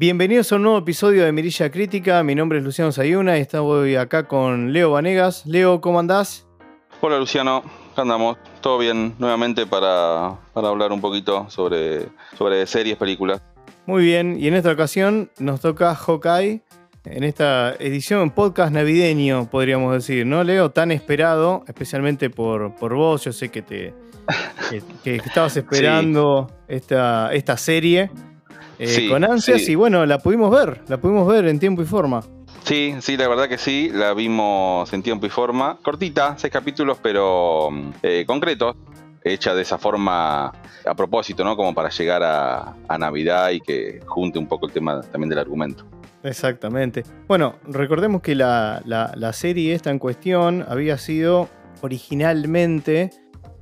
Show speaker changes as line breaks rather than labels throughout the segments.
Bienvenidos a un nuevo episodio de Mirilla Crítica. Mi nombre es Luciano Sayuna y estoy acá con Leo Vanegas. Leo, ¿cómo andás?
Hola Luciano, andamos? Todo bien nuevamente para, hablar un poquito sobre, sobre series, películas.
Muy bien, y en esta ocasión nos toca Hawkeye en esta edición podcast navideño, podríamos decir, ¿no, Leo? Tan esperado, especialmente por, por vos. Yo sé que te que, estabas esperando esta, esta serie eh, con ansias y bueno, la pudimos ver, la pudimos ver en tiempo y forma.
Sí, sí, la verdad que sí, la vimos en tiempo y forma. Cortita, seis capítulos, pero eh, concretos hecha de esa forma a propósito, ¿no? Como para llegar a, Navidad y que junte un poco el tema también del argumento.
Exactamente. Bueno, recordemos que la, la, serie esta en cuestión había sido originalmente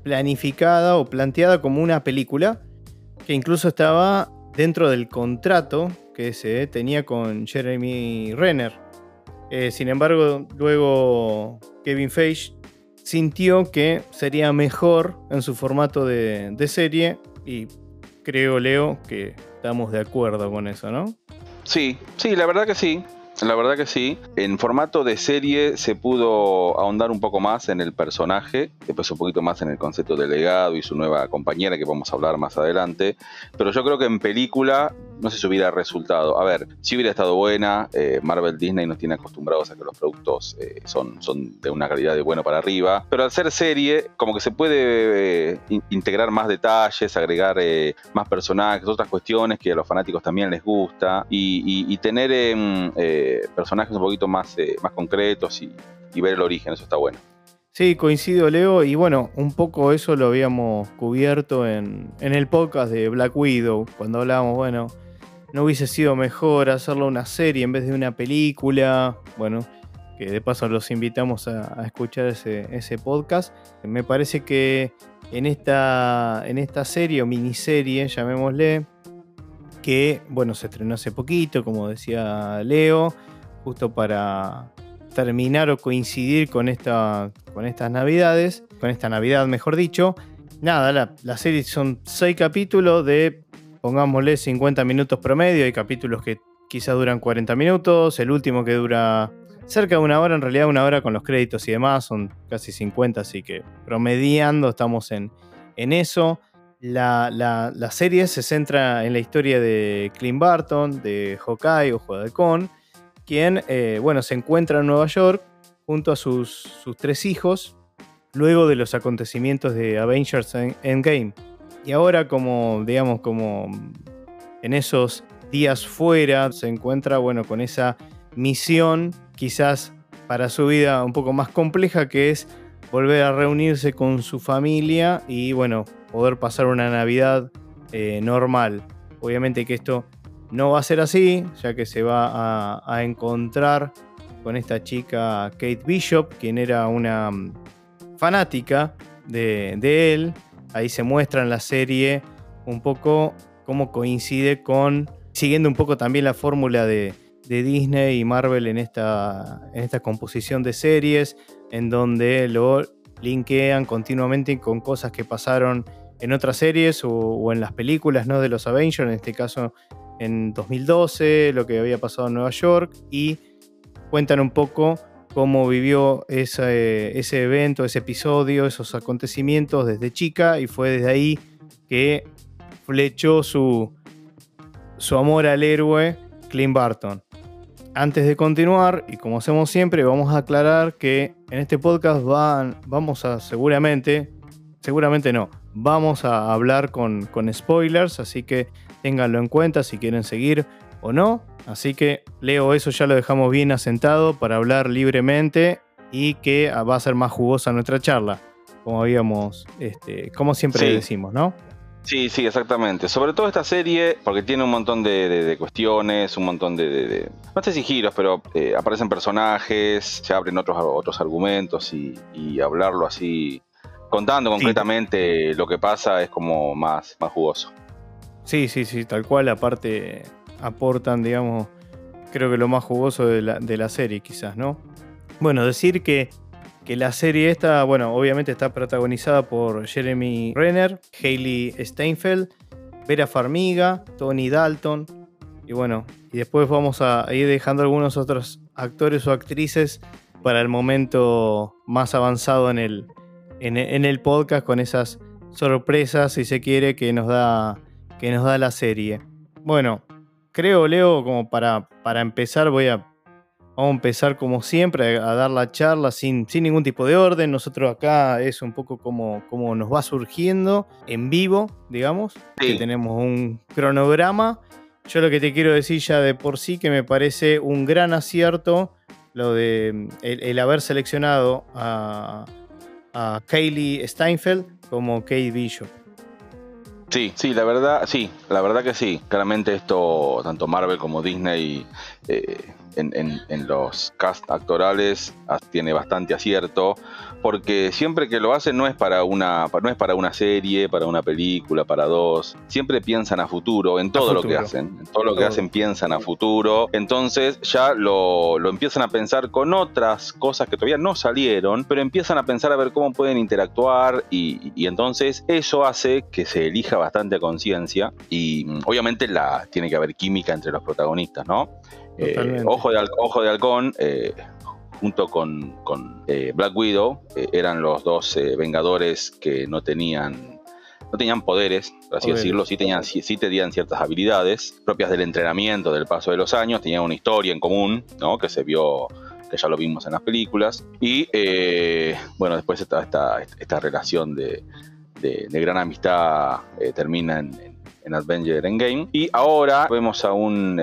planificada o planteada como una película que incluso estaba dentro del contrato que se tenía con Jeremy Renner. Eh, sin embargo, luego Kevin Feige sintió que sería mejor en su formato de, serie y creo, Leo, que estamos de acuerdo con eso, ¿no?
Sí, sí, la verdad que sí. La verdad que sí. En formato de serie se pudo ahondar un poco más en el personaje, después un poquito más en el concepto de legado y su nueva compañera que vamos a hablar más adelante. Pero yo creo que en película no sé si hubiera resultado. A ver, si hubiera estado buena, eh, Marvel Disney nos tiene acostumbrados a que los productos eh, son, son de una calidad de bueno para arriba. Pero al ser serie, como que se puede eh, integrar más detalles, agregar más personajes, otras cuestiones que a los fanáticos también les gusta. Y, tener personajes un poquito más, más concretos y, ver el origen, eso está bueno.
Sí, coincido, Leo. Y bueno, un poco eso lo habíamos cubierto en, en, el podcast de Black Widow, cuando hablábamos, bueno, no hubiese sido mejor hacerlo una serie en vez de una película. Bueno, que de paso los invitamos a, escuchar ese, podcast. Me parece que en esta, en esta serie o miniserie, llamémosle, que bueno, se estrenó hace poquito, como decía Leo, justo para terminar o coincidir con, esta, con estas navidades, con esta navidad mejor dicho. Nada, la, la serie son seis capítulos de pongámosle 50 minutos promedio, hay capítulos que quizás duran 40 minutos, el último que dura cerca de una hora, en realidad una hora con los créditos y demás, son casi 50, así que promediando estamos en, en eso. La, serie se centra en la historia de Clint Barton, de Hawkeye o Juego quien eh, bueno, se encuentra en Nueva York junto a sus, sus tres hijos luego de los acontecimientos de Avengers Endgame. Y ahora como, digamos, como en esos días fuera, se encuentra, bueno, con esa misión quizás para su vida un poco más compleja, que es volver a reunirse con su familia y, bueno, poder pasar una Navidad eh, normal. Obviamente que esto no va a ser así, ya que se va a, encontrar con esta chica Kate Bishop, quien era una mm, fanática de, de él, ahí se muestra en la serie un poco cómo coincide con, siguiendo un poco también la fórmula de, Disney y Marvel en esta, en esta composición de series, en donde lo linkean continuamente con cosas que pasaron en otras series o, en las películas ¿no? de los Avengers, en este caso en 2012, lo que había pasado en Nueva York, y cuentan un poco cómo vivió ese, ese evento, ese episodio, esos acontecimientos desde chica y fue desde ahí que flechó su, su amor al héroe Clint Barton. Antes de continuar, y como hacemos siempre, vamos a aclarar que en este podcast van, vamos a seguramente, seguramente no, vamos a hablar con, con spoilers, así que ténganlo en cuenta si quieren seguir o no. Así que Leo, eso ya lo dejamos bien asentado para hablar libremente y que va a ser más jugosa nuestra charla, como habíamos, este, como siempre decimos, ¿no?
Sí, sí, exactamente. Sobre todo esta serie, porque tiene un montón de, cuestiones, un montón de, no sé si giros, pero eh, aparecen personajes, se abren otros, otros argumentos y, hablarlo así, contando concretamente lo que pasa, es como más, más jugoso.
Sí, sí, sí, tal cual. Aparte, aportan, digamos, creo que lo más jugoso de la, serie, quizás, ¿no? Bueno, decir que, que, la serie esta, bueno, obviamente está protagonizada por Jeremy Renner, Hailey Steinfeld, Vera Farmiga, Tony Dalton, Y bueno, y después vamos a ir dejando algunos otros actores o actrices para el momento más avanzado en el, en, el podcast con esas sorpresas, si se quiere, que nos da, que nos da la serie. Bueno, creo, Leo, como para, para empezar, voy a, vamos a empezar como siempre a, dar la charla sin, sin, ningún tipo de orden. Nosotros acá es un poco como, como nos va surgiendo en vivo, digamos, que tenemos un cronograma yo lo que te quiero decir ya de por sí que me parece un gran acierto lo de el, haber seleccionado a, a Kaylee Steinfeld como Kate Bishop.
Sí, sí, la verdad, sí, la verdad que sí. Claramente esto, tanto Marvel como Disney eh, en, los cast actorales tiene bastante acierto, porque siempre que lo hacen no es para una, no es para una serie, para una película, para dos. Siempre piensan a futuro, en todo lo que hacen. En todo lo que hacen piensan a futuro. Entonces ya lo, empiezan a pensar con otras cosas que todavía no salieron, pero empiezan a pensar a ver cómo pueden interactuar y, y entonces eso hace que se elija bastante a conciencia y mm, obviamente la, tiene que haber química entre los protagonistas, ¿no? Eh, Ojo, de, Ojo de Halcón, eh, junto con, eh, Black Widow, eran los dos Vengadores que no tenían no tenían poderes, por así decirlo, sí, tenían, sí, tenían ciertas habilidades propias del entrenamiento, del paso de los años, tenían una historia en común, ¿no? Que se vio, que ya lo vimos en las películas. Y bueno, después esta, esta, esta relación de, gran amistad termina en, en, en, Avenger Endgame. Y ahora vemos a un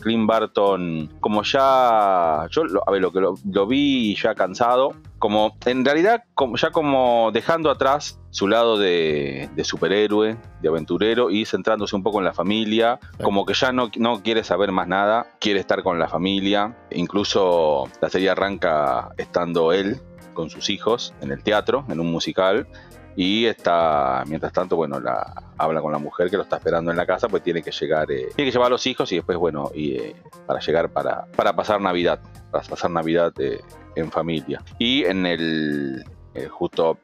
Clint Barton, como ya, yo a ver, lo que lo, vi ya cansado, como en realidad como, ya como dejando atrás su lado de, superhéroe, de aventurero y centrándose un poco en la familia, como que ya no, no quiere saber más nada, quiere estar con la familia, incluso la serie arranca estando él con sus hijos en el teatro, en un musical, y está, mientras tanto, bueno, la, habla con la mujer que lo está esperando en la casa, pues tiene que llegar, eh, tiene que llevar a los hijos y después, bueno, y, eh, para llegar para, para pasar Navidad, para pasar Navidad eh, en familia. Y en el, justo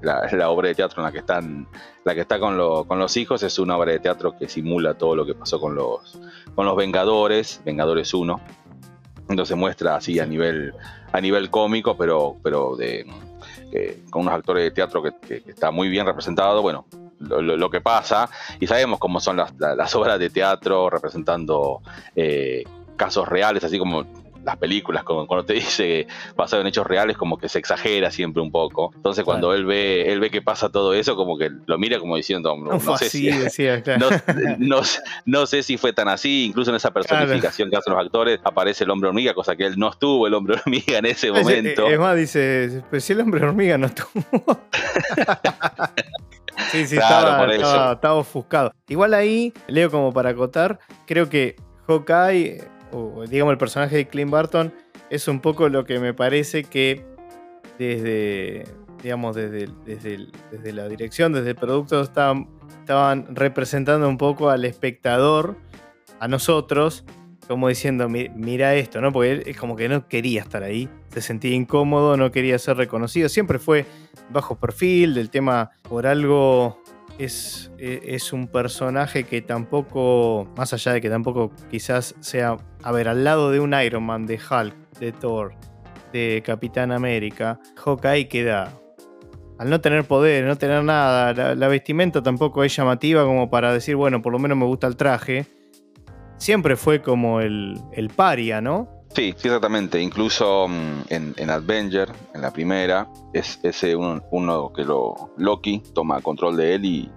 la, la, obra de teatro en la que están, la que está con, con los hijos es una obra de teatro que simula todo lo que pasó con los, con los Vengadores, Vengadores 1. Entonces muestra así a nivel, a nivel cómico, pero, pero de con unos actores de teatro que, está muy bien representado, bueno, lo, que pasa, y sabemos cómo son las, obras de teatro representando eh, casos reales, así como las películas, como cuando te dice basado en hechos reales, como que se exagera siempre un poco. Entonces cuando él ve, él ve que pasa todo eso, como que lo mira como diciendo, no, sé si, no, sé si fue tan así, incluso en esa personificación que hacen los actores, aparece el hombre hormiga, cosa que él no estuvo el hombre hormiga en ese momento.
Es, más, dice, pues si el hombre hormiga no estuvo. sí, sí, estaba, estaba ofuscado. Igual ahí, leo como para acotar, creo que Hawkeye o digamos el personaje de Clint Barton, es un poco lo que me parece que desde, digamos, desde, desde, la dirección, desde el producto, estaban, estaban representando un poco al espectador, a nosotros, como diciendo, mira esto, ¿no? Porque él es como que no quería estar ahí, se sentía incómodo, no quería ser reconocido, siempre fue bajo perfil, del tema por algo es, e, es, un personaje que tampoco, más allá de que tampoco quizás sea, a ver, al lado de un Iron Man, de Hulk, de Thor, de Capitán América, Hawkeye queda, al no tener poder, no tener nada, la, vestimenta tampoco es llamativa como para decir, bueno, por lo menos me gusta el traje, siempre fue como el, el paria, ¿no?
Sí, exactamente. Incluso mm, en, en, Avenger, en la primera, es ese uno, que lo Loki toma control de él y,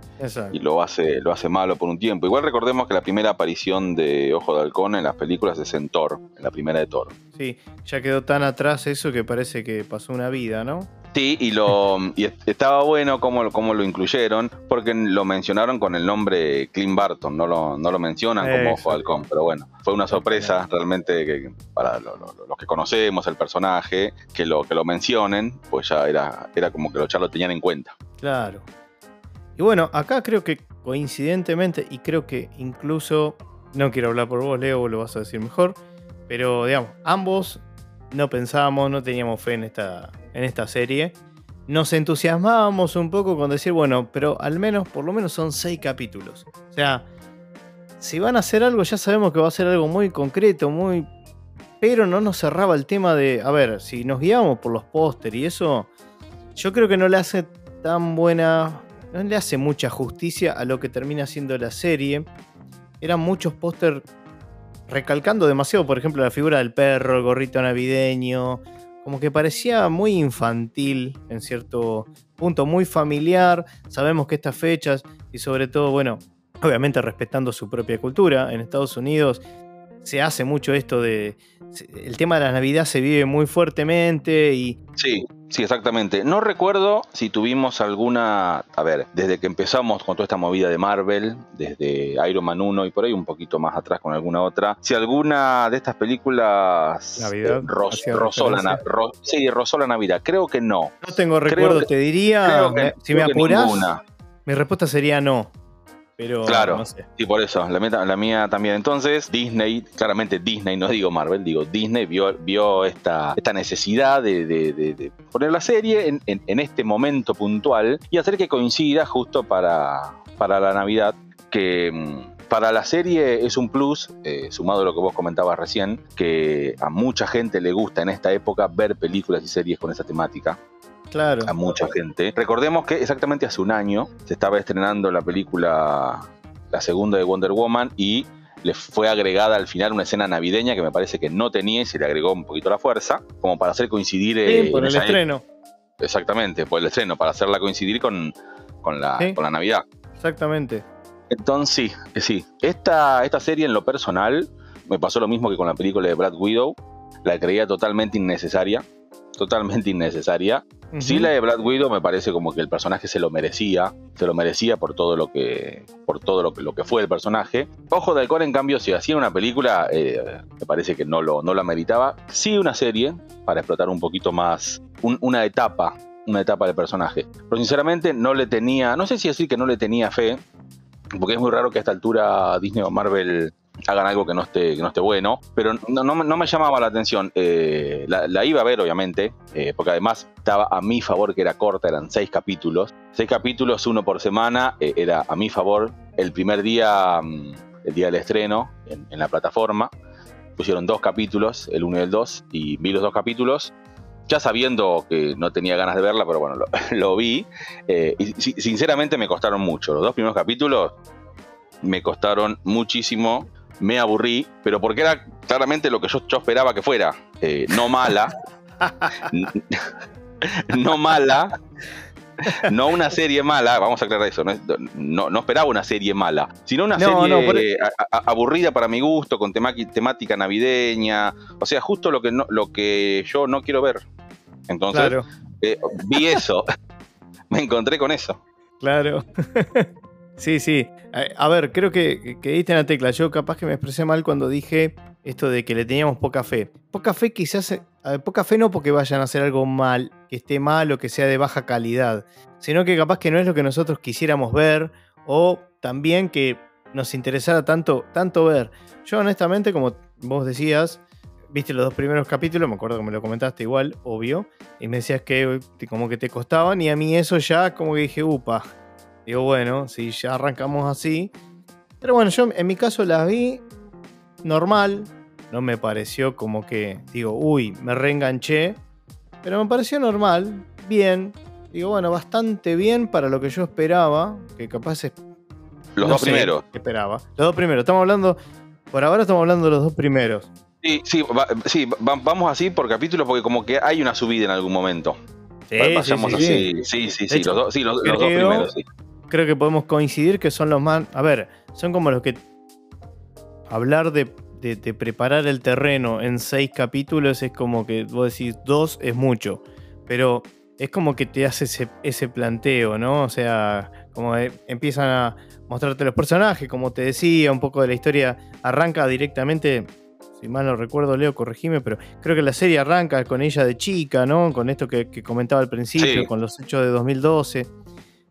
y, lo hace lo hace malo por un tiempo. Igual recordemos que la primera aparición de Ojo de Halcón en las películas es en Thor, en la primera de Thor.
Sí, ya quedó tan atrás eso que parece que pasó una vida, ¿no?
Sí, y, lo, y estaba bueno cómo, cómo lo incluyeron, porque lo mencionaron con el nombre Clint Barton, no lo, no lo mencionan como Halcón, pero bueno, fue una sorpresa realmente que, para los que conocemos el personaje, que lo, que lo mencionen, pues ya era, era como que ya lo tenían en cuenta.
Claro. Y bueno, acá creo que coincidentemente, y creo que incluso, no quiero hablar por vos, Leo, lo vas a decir mejor, pero digamos, ambos no pensábamos, no teníamos fe en esta, en esta serie. Nos entusiasmábamos un poco con decir, bueno, pero al menos, por lo menos son seis capítulos. O sea, si van a hacer algo, ya sabemos que va a ser algo muy concreto, muy. Pero no nos cerraba el tema de. A ver, si nos guiamos por los póster y eso, yo creo que no le hace tan buena. No le hace mucha justicia a lo que termina siendo la serie. Eran muchos póster recalcando demasiado, por ejemplo, la figura del perro, el gorrito navideño. Como que parecía muy infantil en cierto punto, muy familiar. Sabemos que estas fechas y sobre todo, bueno, obviamente respetando su propia cultura. En Estados Unidos se hace mucho esto de... El tema de la Navidad se vive muy fuertemente y...
Sí, sí, exactamente. No recuerdo si tuvimos alguna... A ver, desde que empezamos con toda esta movida de Marvel, desde Iron Man 1 y por ahí un poquito más atrás con alguna otra, si alguna de estas películas...
Navidad.
Eh, rozó, la, sí, rozó la Navidad. Creo que no.
No tengo recuerdo, te diría... si me apuras, mi respuesta sería no. Pero
claro, no sé. sí, por eso, la, la, mía también. Entonces, Disney, claramente Disney, no digo Marvel, digo Disney, vio, vio esta, esta necesidad de, poner la serie en, este momento puntual y hacer que coincida justo para, para la Navidad, que mm, para la serie es un plus, eh, sumado a lo que vos comentabas recién, que a mucha gente le gusta en esta época ver películas y series con esa temática
claro.
a mucha gente. Recordemos que exactamente hace un año se estaba estrenando la película, la segunda de Wonder Woman, y le fue agregada al final una escena navideña que me parece que no tenía y se le agregó un poquito la fuerza, como para hacer coincidir.
Sí, por el estreno.
Exactamente, por el estreno, para hacerla coincidir con, con, la, con la Navidad.
Exactamente.
Entonces, sí, sí. Esta, esta serie en lo personal me pasó lo mismo que con la película de Brad Widow. La creía totalmente innecesaria totalmente innecesaria. Sí, la de Brad Widow me parece como que el personaje se lo merecía, se lo merecía por todo lo que, por todo lo que, lo que fue el personaje. Ojo de Halcón, en cambio, si hacía una película, eh, me parece que no lo, no la meritaba. Sí, una serie para explotar un poquito más una etapa, una etapa del personaje. Pero sinceramente no le tenía, no sé si decir que no le tenía fe, porque es muy raro que a esta altura Disney o Marvel hagan algo que no esté, que no esté bueno, pero no, no, me llamaba la atención. Eh, la, iba a ver, obviamente, eh, porque además estaba a mi favor que era corta, eran seis capítulos. Seis capítulos, uno por semana, eh, era a mi favor. El primer día, mm, el día del estreno, en, la plataforma, pusieron dos capítulos, el uno y el dos, y vi los dos capítulos. Ya sabiendo que no tenía ganas de verla, pero bueno, lo, vi. y sinceramente me costaron mucho. Los dos primeros capítulos me costaron muchísimo me aburrí, pero porque era claramente lo que yo, esperaba que fuera. Eh, no mala. no mala. No una serie mala, vamos a aclarar eso, no, no, esperaba una serie mala, sino una serie aburrida para mi gusto, con temática navideña, o sea, justo lo que, no, lo que yo no quiero ver. Entonces, eh, vi eso, me encontré con eso.
Claro. Sí, sí. A, ver, creo que, diste en la tecla. Yo capaz que me expresé mal cuando dije esto de que le teníamos poca fe. Poca fe quizás, poca fe no porque vayan a hacer algo mal, que esté mal o que sea de baja calidad, sino que capaz que no es lo que nosotros quisiéramos ver o también que nos interesara tanto, tanto ver. Yo honestamente, como vos decías, viste los dos primeros capítulos, me acuerdo que me lo comentaste igual, obvio, y me decías que como que te costaban y a mí eso ya como que dije, upa, Digo, bueno, si ya arrancamos así. Pero bueno, yo en mi caso las vi normal. No me pareció como que, digo, uy, me reenganché. Pero me pareció normal, bien. Digo, bueno, bastante bien para lo que yo esperaba. Que capaz es.
Los dos primeros.
Esperaba. Los dos primeros. Estamos hablando. Por ahora estamos hablando de los dos primeros.
Sí, sí, sí vamos así por capítulo porque como que hay una subida en algún momento.
Sí, Vayamos sí,
así. Sí, sí, sí, los, sí, los, dos primeros, sí
creo que podemos coincidir que son los más. A ver, son como los que. Hablar de, preparar el terreno en seis capítulos es como que vos decís dos es mucho. Pero es como que te hace ese, planteo, ¿no? O sea, como empiezan a mostrarte los personajes, como te decía, un poco de la historia arranca directamente. Si mal no recuerdo, Leo, corregime, pero creo que la serie arranca con ella de chica, ¿no? Con esto que, comentaba al principio, con los hechos de 2012.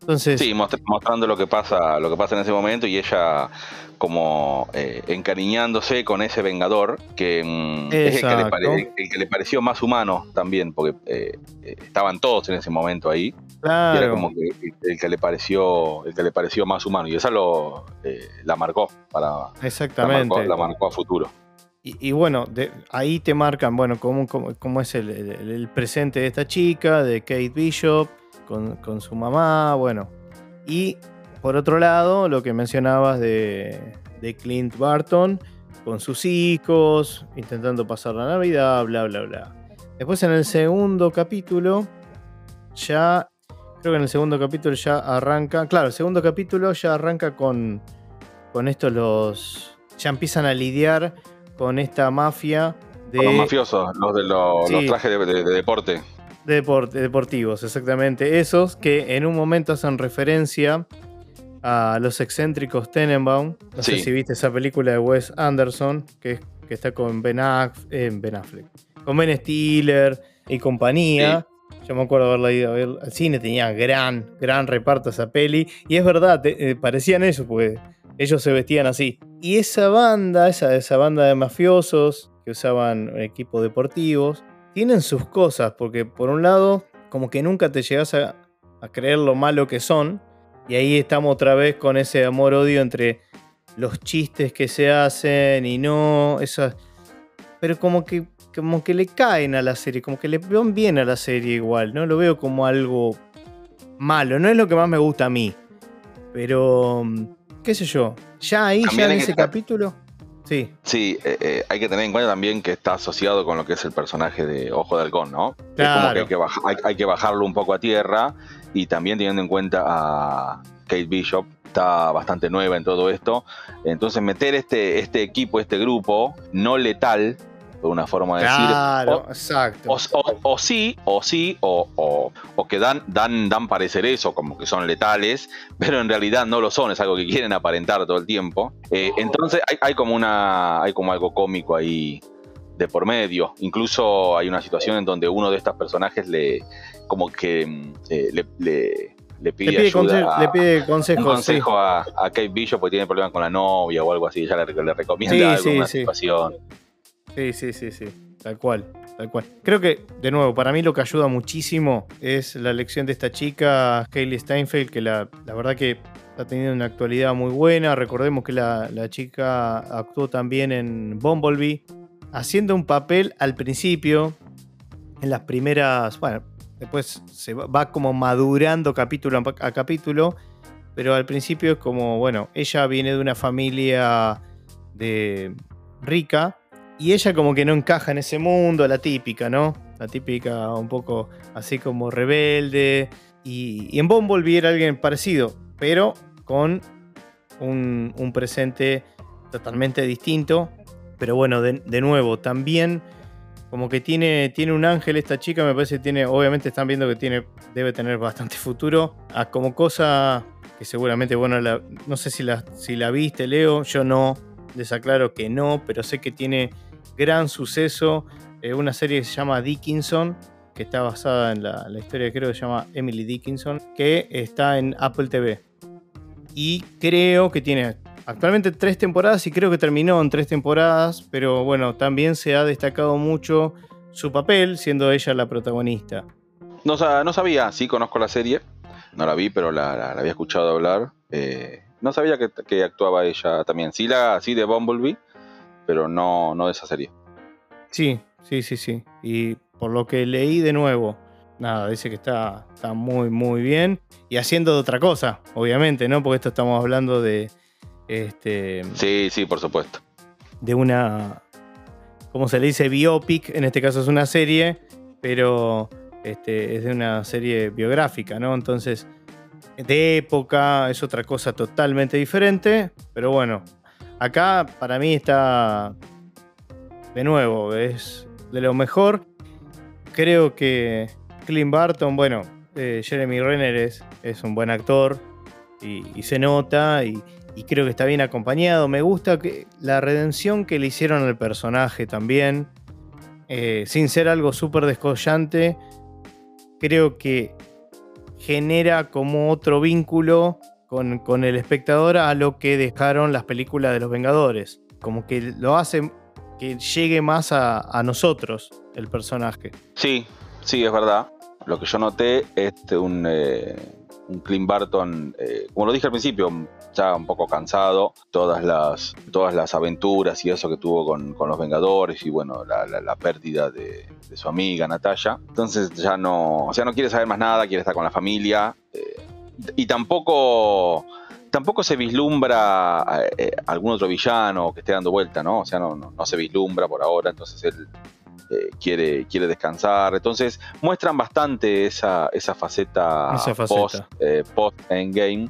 Entonces,
Sí, mostra- mostrando lo que pasa, lo que pasa en ese momento y ella como eh, encariñándose con ese vengador que mm, es el que, le
Exacto.
pare- el que le pareció más humano también, porque eh, eh, estaban todos en ese momento ahí. Y era
claro,
como que el, que le pareció, el que le pareció más humano. Y esa lo eh, la marcó para la
exactamente.
marcó, la marcó a futuro.
Y, y bueno, de- ahí te marcan, bueno, cómo, cómo- cómo es el, el- el presente de esta chica, de Kate Bishop, con, con su mamá, bueno. Y por otro lado, lo que mencionabas de, de Clint Barton, con sus hijos, intentando pasar la Navidad, bla, bla, bla. Después en el segundo capítulo, ya, creo que en el segundo capítulo ya arranca, claro, el segundo capítulo ya arranca con, con estos los, ya empiezan a lidiar con esta mafia de,
Con los mafiosos, los de los, trajes de, de- de deporte.
De depor- de deportivos, exactamente. Esos que en un momento hacen referencia a los excéntricos Tenenbaum. No sé si viste esa película de Wes Anderson, que, es- que está con Ben, Aff- eh, Ben Affleck, con Ben Stiller y compañía. Yo me acuerdo haberla ido a ver al cine, tenía gran, gran reparto esa peli. Y es verdad, te- eh, parecían eso, porque ellos se vestían así. Y esa banda, esa, esa banda de mafiosos que usaban equipos deportivos, tienen sus cosas, porque por un lado, como que nunca te llegas a, a creer lo malo que son. Y ahí estamos otra vez con ese amor-odio entre los chistes que se hacen y no, esas... Pero como que, como que le caen a la serie, como que le van bien a la serie igual, no lo veo como algo malo, no es lo que más me gusta a mí. Pero, mm, qué sé yo, ya ahí,
También
ya en
que
ese capítulo, sí,
Sí, eh, eh, hay que tener en cuenta también que está asociado con lo que es el personaje de Ojo de Halcón, ¿no? Es como
Claro.
que hay que, baja- hay- hay que bajarlo un poco a tierra y también teniendo en cuenta a Kate Bishop, está bastante nueva en todo esto. Entonces meter este, este equipo, este grupo no letal, por una forma de decir,
claro,
o-
exacto.
o, o- o sí, o sí, o, que dan, dan, dan parecer eso, como que son letales, pero en realidad no lo son, es algo que quieren aparentar todo el tiempo. Eh, entonces hay, hay como una. hay como algo cómico ahí de por medio. Incluso hay una situación en donde uno de estos personajes le. como que mm, eh, le, le- le pide,
le, pide
ayuda a-
le pide
un
consejos, sí.
consejo a, a Kate Bishop porque tiene problemas con la novia o algo así, ella le, le recomienda
Sí,
algo,
sí,
una
sí.
situación.
Sí, sí, sí, sí. Tal cual, tal cual. Creo que, de nuevo, para mí lo que ayuda muchísimo es la elección de esta chica, Hailey Steinfeld, que la, la verdad que ha tenido una actualidad muy buena. Recordemos que la, la chica actuó también en Bumblebee, haciendo un papel al principio, en las primeras, bueno, después se va, va como madurando capítulo a capítulo, pero al principio es como, bueno, ella viene de una familia de rica y ella como que no encaja en ese mundo, la típica, ¿no? La típica un poco así como rebelde. Y, y en Bumblebee era alguien parecido, pero con un, presente totalmente distinto. Pero bueno, de, nuevo, también como que tiene, tiene un ángel esta chica, me parece que tiene, obviamente están viendo que tiene, debe tener bastante futuro. Ah, como cosa que seguramente, bueno, la- no sé si la, si la viste, Leo, yo no, les aclaro que no, pero sé que tiene gran suceso. eh, una serie que se llama Dickinson, que está basada en la, historia creo que se llama Emily Dickinson, que está en Apple TV. Y creo que tiene actualmente tres temporadas y creo que terminó en tres temporadas, pero bueno, también se ha destacado mucho su papel, siendo ella la protagonista.
No, no sabía, sí conozco la serie, no la vi, pero la, había escuchado hablar. Eh, no sabía que, que actuaba ella también. Sí, la, sí de Bumblebee, pero no, no de esa serie.
Sí, sí, sí, sí. Y por lo que leí de nuevo, nada, dice que está, está muy, muy bien. Y haciendo de otra cosa, obviamente, ¿no? Porque esto estamos hablando de. Este,
Sí, sí, por supuesto.
de una. ¿Cómo se le dice? Biopic. En este caso es una serie, pero este, es de una serie biográfica, ¿no? Entonces, de época, es otra cosa totalmente diferente. Pero bueno, acá para mí está. De nuevo, es de lo mejor. Creo que Clint Barton, bueno, eh, Jeremy Renner es, un buen actor y, se nota y, y creo que está bien acompañado. Me gusta que la redención que le hicieron al personaje también, eh, sin ser algo súper descollante, creo que genera como otro vínculo con, el espectador a lo que dejaron las películas de los Vengadores. Como que lo hace que llegue más a, nosotros el personaje.
Sí, sí, es verdad. Lo que yo noté es un, eh, un Clint Barton, eh, como lo dije al principio, ya un poco cansado, todas las, todas las aventuras y eso que tuvo con, con los Vengadores y bueno, la, la, pérdida de, de, su amiga Natalia. Entonces ya no, o sea, no quiere saber más nada, quiere estar con la familia eh, y tampoco tampoco se vislumbra eh, algún otro villano que esté dando vuelta, ¿no? O sea, no, no, no se vislumbra por ahora, entonces él eh, quiere, quiere descansar. Entonces muestran bastante esa, esa faceta,
Esa faceta.
post, eh, post endgame.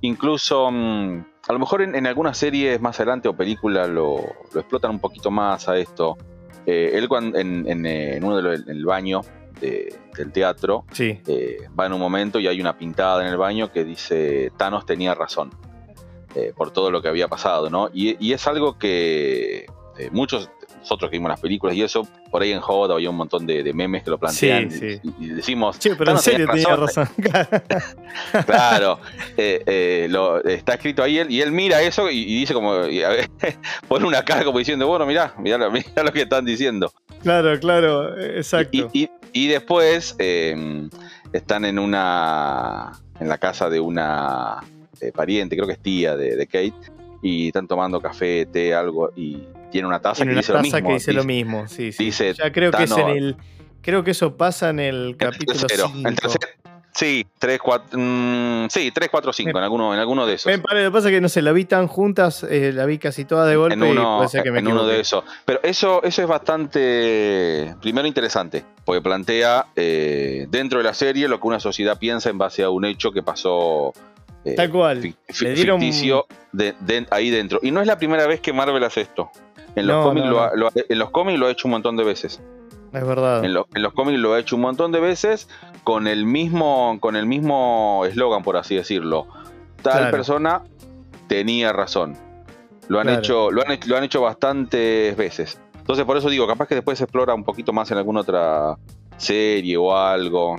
Incluso mm, a lo mejor en, en algunas series más adelante o películas lo, lo explotan un poquito más a esto. Eh, él cuando, en, en, eh, en uno de los, en el baño de- del teatro
Sí,
eh, va en un momento y hay una pintada en el baño que dice Thanos tenía razón eh, por todo lo que había pasado, ¿no? Y, y es algo que eh, muchos nosotros que vimos las películas y eso, por ahí en Joda había un montón de, de memes que lo plantean
Sí, sí.
Y, y decimos,
Che, pero en serio tenía razón.
claro, eh, eh, lo, está escrito ahí él, y él mira eso y, y dice como, y a ver, pone una cara como diciendo, bueno, mirá, mirá, lo- mirá lo que están diciendo.
claro, claro, exacto.
Y, después eh, están en una. en la casa de una eh, pariente, creo que es tía de, de Kate, y están tomando café, té, algo, y tiene una taza
Tiene
que
una
dice lo
taza
mismo.
que dice lo mismo, sí, sí.
dice
ya creo que es en el. Creo que eso pasa en el capítulo
tercero,
5.
en tercer- sí, 3, 4, sí, 3, 4, 5,
Me-
en alguno, en alguno de esos.
Me parece, lo que pasa es que no sé, la vi tan juntas, eh, la vi casi toda de golpe
en uno,
y puede ser que me
en uno de esos. Pero eso, eso es bastante, primero interesante, porque plantea eh, dentro de la serie lo que una sociedad piensa en base a un hecho que pasó eh,
Tal cual. Le dieron-
ficticio de- de- ahí dentro. Y no es la primera vez que Marvel hace esto. En los,
No,
cómics
no,
lo ha- lo ha- en los cómics lo ha hecho un montón de veces.
Es verdad.
En, lo- en los cómics lo ha hecho un montón de veces con el mismo con el mismo eslogan, por así decirlo. Tal
Claro.
persona tenía razón. Lo han
Claro.
hecho lo han, hecho- lo han hecho bastantes veces. Entonces por eso digo, capaz que después se explora un poquito más en alguna otra serie o algo.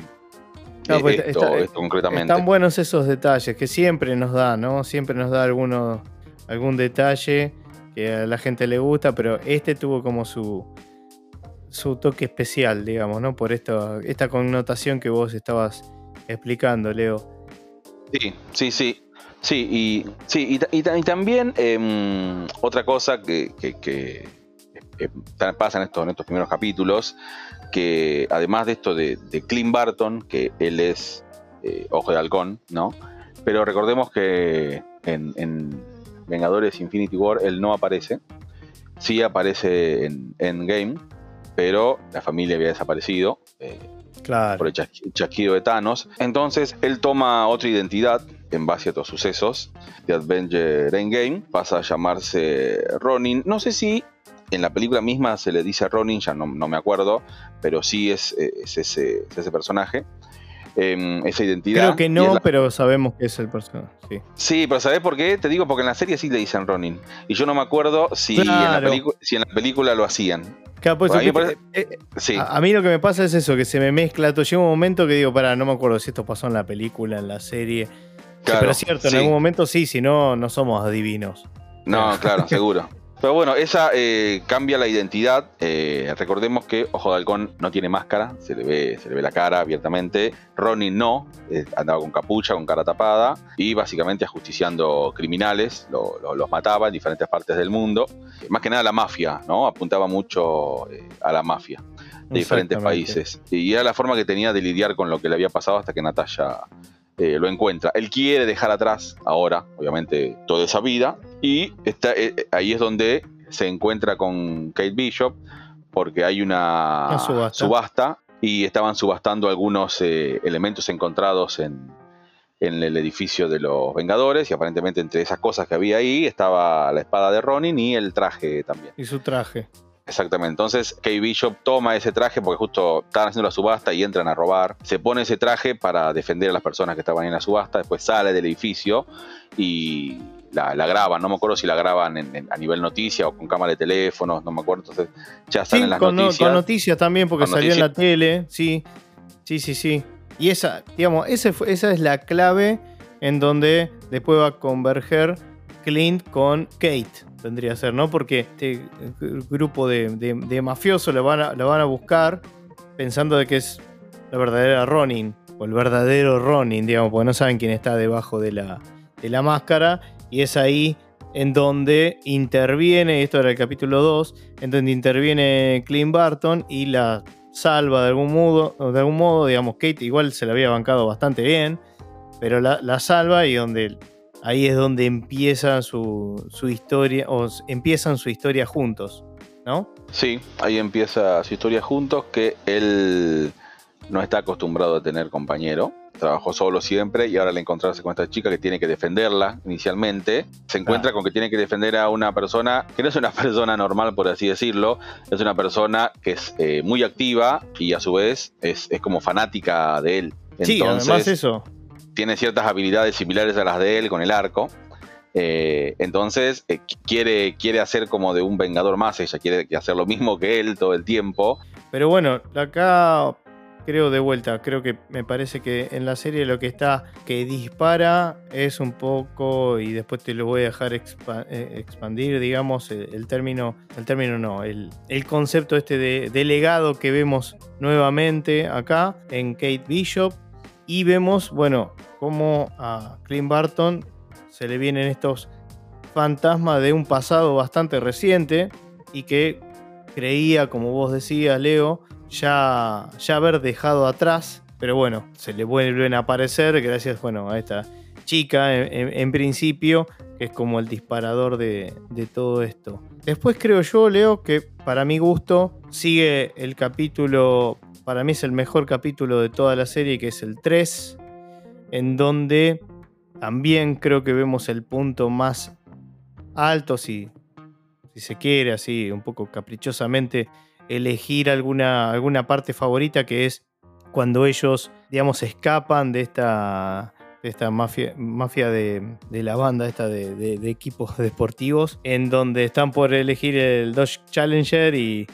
No,
Eh,
pues
esto,
está-
esto concretamente.
Están buenos esos detalles que siempre nos da, ¿no? Siempre nos da alguno, algún detalle que a la gente le gusta, pero este tuvo como su, su toque especial, digamos, ¿no? Por esta connotación que vos estabas explicando, Leo.
Sí, sí, sí. Sí, y, sí, y, ta- y ta- y también em, otra cosa que, eh, pasa en estos, en estos primeros capítulos, que además de esto de, Clint Barton, que él es eh, Ojo de Halcón, ¿no? Pero recordemos que en Vengadores Infinity War él no aparece, sí aparece en Endgame, pero la familia había desaparecido. eh, por el chasqui- chasquido de Thanos. Entonces él toma otra identidad en base a estos sucesos de Avenger Endgame. Pasa a llamarse Ronin. No sé si en la película misma se le dice Ronin, ya no, no me acuerdo, pero sí es, eh, es ese, es ese personaje. Em, esa identidad.
Creo que no,
la-
pero sabemos que es el personaje. Sí.
Sí, pero ¿sabés por qué? Te digo porque en la serie sí le dicen Ronin. Y yo no me acuerdo si, en, la
Claro.
pelicu- si en la película lo hacían.
Claro,
ahí
que- eh,
Sí.
a, a mí lo que me pasa es eso, que se me mezcla todo. Llega un momento que digo, para, no me acuerdo si esto pasó en la película, en la serie.
claro,
pero es cierto, en algún momento sí, si no, no somos adivinos.
No, claro, seguro. Pero bueno, esa eh, cambia la identidad. Eh, recordemos que Ojo de Halcón no tiene máscara, se le ve, se le ve la cara abiertamente. Ronin no, eh, andaba con capucha, con cara tapada y básicamente ajusticiando criminales, lo- lo- los mataba en diferentes partes del mundo. Más que nada la mafia, ¿no? Apuntaba mucho eh, a la mafia de diferentes países. Y era la forma que tenía de lidiar con lo que le había pasado hasta que Natalia eh, lo encuentra. Él quiere dejar atrás ahora, obviamente, toda esa vida. Y está, eh, eh, ahí es donde se encuentra con Kate Bishop, porque hay una
Una subasta.
subasta y estaban subastando algunos eh, elementos encontrados en, en el edificio de los Vengadores. Y aparentemente entre esas cosas que había ahí estaba la espada de Ronin y el traje también.
Y su traje.
Exactamente. Entonces, Kate Bishop toma ese traje porque justo estaban haciendo la subasta y entran a robar. Se pone ese traje para defender a las personas que estaban en la subasta. Después sale del edificio y la, la graban. No me acuerdo si la graban en- en- a nivel noticia o con cámara de teléfonos. No me acuerdo. Entonces, ya
Sí,
salen las
con, no-
noticias.
con noticias también, porque salió en la tele. Sí, sí, sí, sí. Y esa, digamos, esa es la clave en donde después va a converger Clint con Kate, tendría que ser, ¿no? Porque este grupo de, mafiosos lo van, a, a buscar pensando de que es la verdadera Ronin, o el verdadero Ronin, digamos, porque no saben quién está debajo de la, de la máscara, y es ahí en donde interviene, esto era el capítulo 2, en donde interviene Clint Barton y la salva de algún modo, de algún modo digamos, Kate igual se la había bancado bastante bien, pero la, salva y donde ahí es donde empieza su, su, historia, o empiezan su historia juntos, ¿no?
Sí, ahí empieza su historia juntos, que él no está acostumbrado a tener compañero, trabajó solo siempre y ahora al encontrarse con esta chica que tiene que defenderla inicialmente, se encuentra con que tiene que defender a una persona que no es una persona normal, por así decirlo, es una persona que es eh, muy activa y a su vez es, como fanática de él.
sí, además eso
tiene ciertas habilidades similares a las de él con el arco. Eh, entonces eh, quiere, quiere hacer como de un vengador más, ella quiere hacer lo mismo que él todo el tiempo.
Pero bueno, acá creo de vuelta, creo que me parece que en la serie lo que está que dispara es un poco, y después te lo voy a dejar eh, expandir, digamos, el, término, el término no, el, el concepto este de, de legado que vemos nuevamente acá en Kate Bishop. Y vemos, bueno, cómo a Clint Barton se le vienen estos fantasmas de un pasado bastante reciente y que creía, como vos decías, Leo, ya, ya haber dejado atrás. Pero bueno, se le vuelven a aparecer gracias bueno, a esta chica en, principio, que es como el disparador de, de, todo esto. Después creo yo, Leo, que para mi gusto sigue el capítulo, para mí es el mejor capítulo de toda la serie, que es el 3, en donde también creo que vemos el punto más alto, si, si se quiere, así un poco caprichosamente, elegir alguna, alguna parte favorita, que es cuando ellos, digamos, escapan de esta, esta mafia, mafia de, la banda, esta de, equipos deportivos, en donde están por elegir el Dodge Challenger y,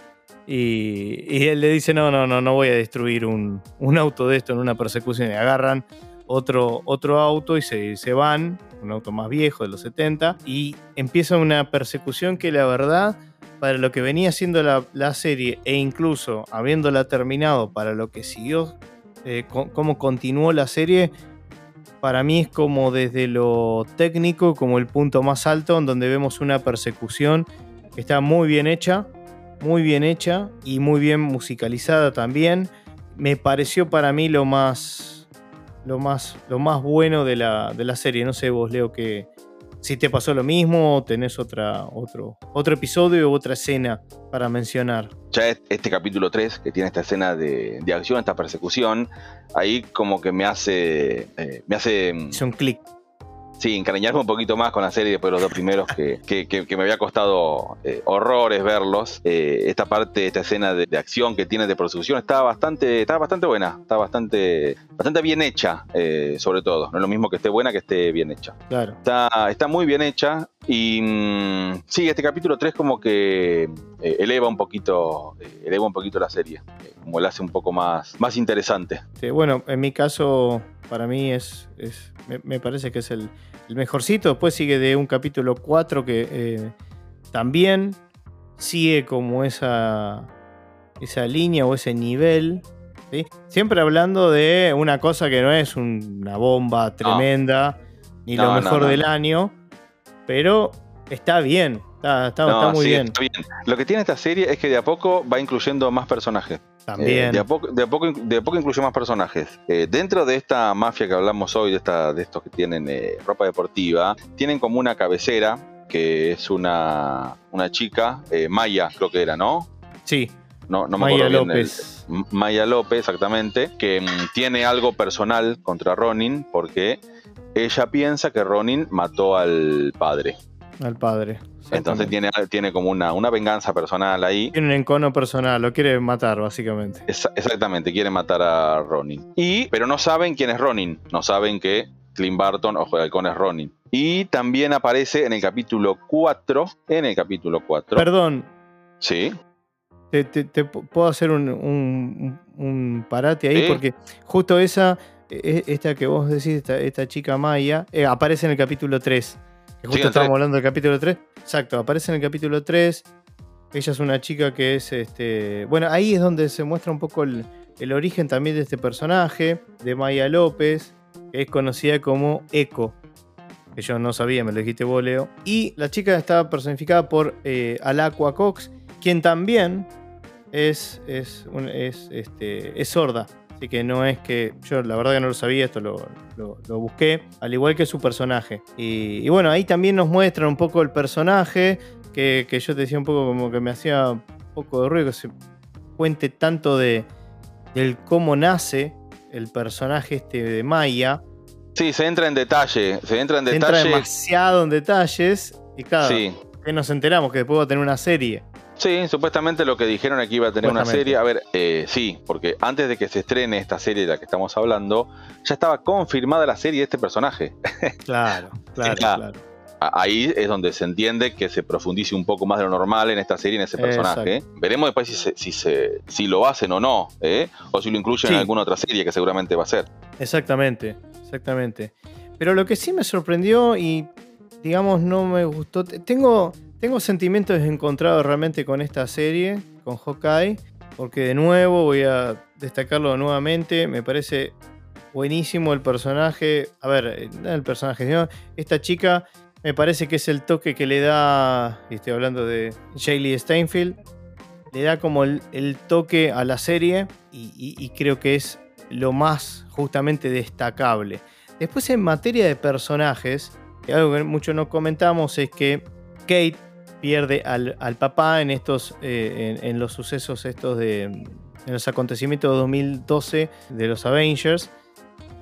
y, él le dice, no, no, no, no voy a destruir un, un auto de esto en una persecución. Y agarran otro, otro auto y se, se van, un auto más viejo de los 70, y empieza una persecución que la verdad, para lo que venía siendo la, serie e incluso habiéndola terminado para lo que siguió, eh, cómo continuó la serie, para mí es como desde lo técnico, como el punto más alto, en donde vemos una persecución que está muy bien hecha, muy bien hecha y muy bien musicalizada también. Me pareció para mí lo más lo más, lo más bueno de la, de la serie. No sé vos, Leo, que si te pasó lo mismo o tenés otra, otro, otro episodio u otra escena para mencionar.
Ya este capítulo 3, que tiene esta escena de, de acción, esta persecución, ahí como que me hace... Eh, me hace...
Es un clic
sí, encariñarme un poquito más con la serie después de los dos primeros que, me había costado eh, horrores verlos. Eh, esta parte, esta escena de, acción que tiene de persecución está bastante, está bastante buena, está bastante, bastante bien hecha, eh, sobre todo. No es lo mismo que esté buena que esté bien hecha.
Claro.
Está, está muy bien hecha y mm, sí, este capítulo 3 como que eleva un poquito, eleva un poquito la serie, como la hace un poco más, más interesante.
bueno, en mi caso, para mí es, es me parece que es el el mejorcito. Después sigue de un capítulo 4 que eh, también sigue como esa, esa línea o ese nivel. Siempre hablando de una cosa que no es una bomba tremenda, ni lo mejor del año, pero está bien, está, muy bien.
Lo que tiene esta serie es que de a poco va incluyendo más personajes.
También.
Eh, de, a poco, de, a poco, de poco incluye más personajes. Eh, dentro de esta mafia que hablamos hoy, de, esta, de estos que tienen eh, ropa deportiva, tienen como una cabecera, que es una, una chica, Maya creo que era, ¿no?
Sí.
No, no me Maya López. Maya López, exactamente, que mm, tiene algo personal contra Ronin porque ella piensa que Ronin mató al padre.
Al padre.
Entonces tiene, tiene como una, una venganza personal ahí.
Tiene un encono personal, lo quiere matar, básicamente.
exactamente, quiere matar a Ronin. Y, pero no saben quién es Ronin. No saben que Clint Barton, Ojo de Halcón, es Ronin. Y también aparece en el capítulo 4. En el capítulo 4.
Perdón.
Sí.
te, puedo hacer un, parate ahí, porque justo esa, e, e, esta que vos decís, esta, chica Maya, eh, aparece en el capítulo 3. Justo estábamos hablando del capítulo 3. Exacto, aparece en el capítulo 3. Ella es una chica que es, este, bueno, ahí es donde se muestra un poco el, el origen también de este personaje, de Maya López, que es conocida como Echo que yo no sabía, me lo dijiste vos, Leo. Y la chica está personificada por eh, Alacua Cox, quien también es, es, es, este, es sorda. Así que no es que. Yo la verdad que no lo sabía, esto lo, lo, busqué. Al igual que su personaje. Y, bueno, ahí también nos muestran un poco el personaje. Que, que, yo te decía un poco como que me hacía un poco de ruido que se cuente tanto de del cómo nace el personaje este de Maya
Sí, se entra en detalle. Se entra en
se
detalle.
Entra demasiado en detalles. Y claro, sí. que nos enteramos que después va a tener una serie.
Sí, supuestamente lo que dijeron aquí iba a tener una serie. A ver, eh, sí, porque antes de que se estrene esta serie de la que estamos hablando, ya estaba confirmada la serie de este personaje.
Claro, claro, claro.
Ahí es donde se entiende que se profundice un poco más de lo normal en esta serie, en ese personaje. Veremos después si, se, si, se, si lo hacen o no, ¿eh? o si lo incluyen en alguna otra serie que seguramente va a ser.
Exactamente exactamente. Pero lo que sí me sorprendió y, digamos, no me gustó. Tengo, tengo sentimientos encontrados realmente con esta serie, con Hawkeye, porque de nuevo voy a destacarlo nuevamente. Me parece buenísimo el personaje. A ver, eh, el personaje, sino esta chica me parece que es el toque que le da, y estoy hablando de Jaylee Steinfeld, le da como el, toque a la serie y, creo que es lo más justamente destacable. Después en materia de personajes, algo que mucho no comentamos es que Kate pierde al, papá en estos eh, en, los sucesos estos de en los acontecimientos de 2012 de los Avengers.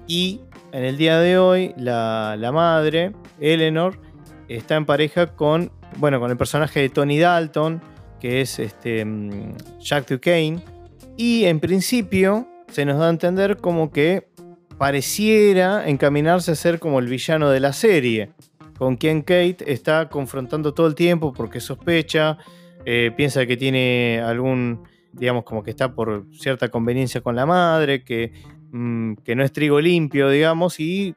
Y en el día de hoy la, madre Eleanor está en pareja con bueno con el personaje de Tony Dalton que es este mm, Jack Duquesne. Y en principio se nos da a entender como que pareciera encaminarse a ser como el villano de la serie, con quien Kate está confrontando todo el tiempo porque sospecha, eh, piensa que tiene algún, digamos, como que está por cierta conveniencia con la madre, que, mm, que no es trigo limpio, digamos, y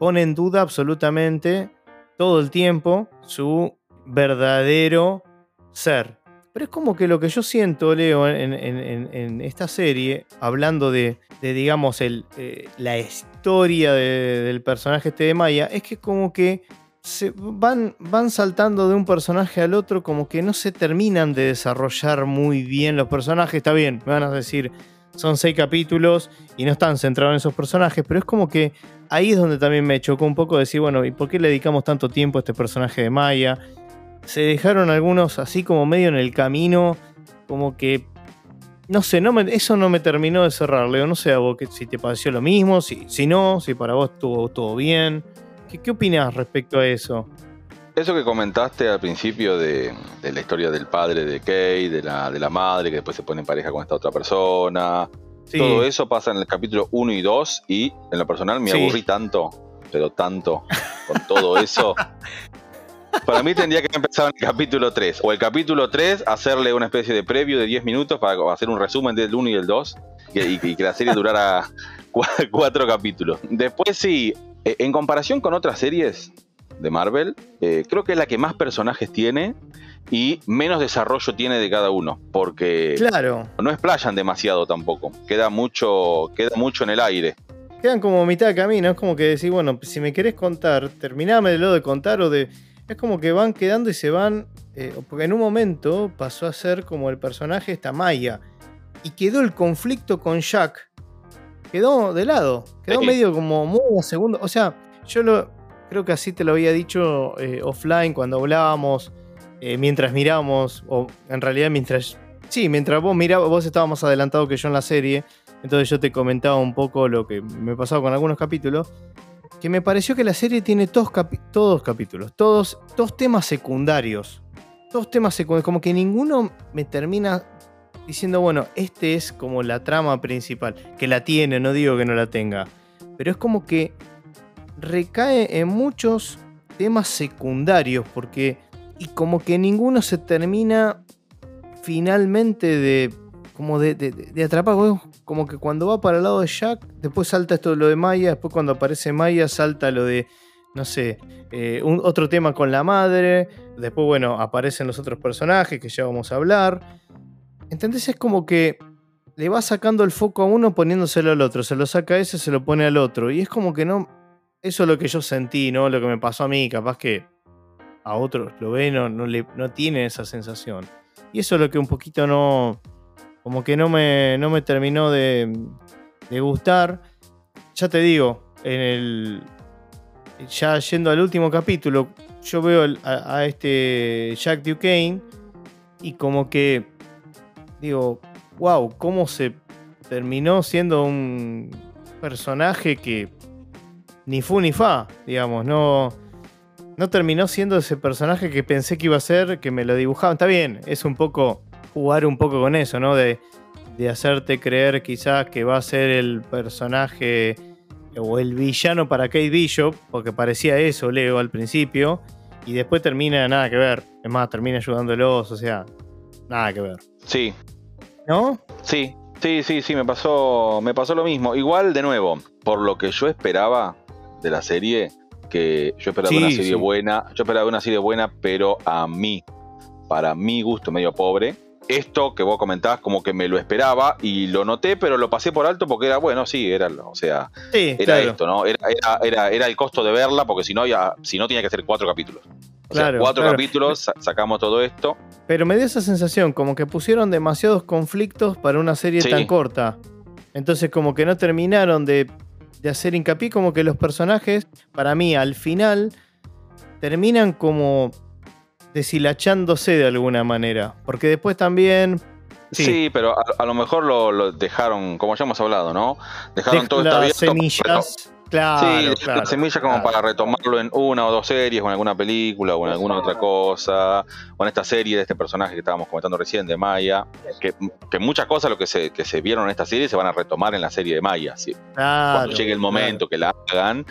pone en duda absolutamente todo el tiempo su verdadero ser. Pero es como que lo que yo siento, Leo, en, esta serie, hablando de, digamos, el, eh, la historia del personaje este de Maya, es que como que se van, van saltando de un personaje al otro, como que no se terminan de desarrollar muy bien los personajes. Está bien, me van a decir, son seis capítulos y no están centrados en esos personajes, pero es como que ahí es donde también me chocó un poco decir, bueno, ¿y por qué le dedicamos tanto tiempo a este personaje de Maya? se dejaron algunos así como medio en el camino, como que no sé, no eso no me terminó de cerrar, Leo. No sé a vos si te pareció lo mismo, si, si no, si para vos estuvo todo bien. ¿Qué, qué opinás respecto a eso?
Eso que comentaste al principio de, la historia del padre de Kay, de la, de la madre que después se pone en pareja con esta otra persona. Todo eso pasa en el capítulo 1 y 2 y en lo personal me aburrí tanto, pero tanto con todo eso Para mí tendría que empezar en el capítulo 3. O el capítulo 3, hacerle una especie de previo de 10 minutos para hacer un resumen del 1 y el 2. Y, que la serie durara 4 capítulos. Después sí, eh, en comparación con otras series de Marvel, eh, creo que es la que más personajes tiene y menos desarrollo tiene de cada uno, porque
claro.
no explayan demasiado tampoco, queda mucho, queda mucho en el aire.
Quedan como mitad de camino, es como que decir, bueno, si me querés contar, terminame de lo de contar o de es como que van quedando y se van. Eh, porque en un momento pasó a ser como el personaje esta Maya. Y quedó el conflicto con Jack. Quedó de lado. Quedó medio como muy a segundo. O sea, yo lo, creo que así te lo había dicho eh, offline cuando hablábamos. Eh, mientras miramos. O en realidad mientras. Sí, mientras vos mirabas, vos estabas más adelantado que yo en la serie. Entonces yo te comentaba un poco lo que me pasaba con algunos capítulos que me pareció que la serie tiene todos, todos capítulos, todos, dos temas secundarios. Dos temas secundarios, como que ninguno me termina diciendo, bueno, este es como la trama principal, que la tiene, no digo que no la tenga, pero es como que recae en muchos temas secundarios, porque y como que ninguno se termina finalmente de como de, de, atrapar, como que cuando va para el lado de Jack, después salta esto de lo de Maya, después cuando aparece Maya salta lo de, no sé, eh, un, otro tema con la madre, después bueno, aparecen los otros personajes que ya vamos a hablar. ¿Entendés? Es como que le va sacando el foco a uno poniéndoselo al otro, se lo saca a ese, se lo pone al otro, y es como que no, eso es lo que yo sentí, ¿no? Lo que me pasó a mí, capaz que a otros lo ven, no, no, no tiene esa sensación. Y eso es lo que un poquito no, como que no me, no me terminó de, de gustar. Ya te digo, en el. Ya yendo al último capítulo, yo veo a este Jack Duquesne y como que digo, wow, cómo se terminó siendo un personaje que ni fu ni fa, digamos, no, no terminó siendo ese personaje que pensé que iba a ser, que me lo dibujaban. Está bien, es un poco jugar un poco con eso, ¿no? De, de hacerte creer quizás que va a ser el personaje o el villano para Kate Bishop, porque parecía eso, Leo, al principio, y después termina nada que ver. Es más, termina ayudándolos, o sea, nada que ver.
Sí.
¿No?
Sí, sí, sí, sí, me pasó, me pasó lo mismo. Igual, de nuevo, por lo que yo esperaba de la serie, que yo esperaba
Sí,
una serie
sí.
buena, yo esperaba una serie buena, pero a mí, para mi gusto medio pobre, esto que vos comentabas como que me lo esperaba y lo noté, pero lo pasé por alto porque era bueno, sí, era, o sea,
Sí,
era
claro.
esto, ¿no? Era, era, era, era el costo de verla, porque si no, ya, si no tenía que ser cuatro capítulos. O sea,
Claro,
cuatro
claro.
capítulos, sa- sacamos todo esto.
Pero me dio esa sensación, como que pusieron demasiados conflictos para una serie
Sí.
tan corta. Entonces como que no terminaron de, de hacer hincapié, como que los personajes, para mí, al final, terminan como deshilachándose de alguna manera. Porque después también...
Sí,
Sí.
pero a, a lo mejor lo, lo dejaron, como ya hemos hablado, ¿no? Dejaron
de-
todo esto abierto.
semillas... Claro,
sí,
claro,
las semillas como
claro.
para retomarlo en una o dos series, o en alguna película, o en alguna otra cosa, o en esta serie de este personaje que estábamos comentando recién, de Maya, que, que muchas cosas lo que se, que se vieron en esta serie se van a retomar en la serie de Maya. ¿sí?
Claro,
Cuando llegue el momento que la hagan,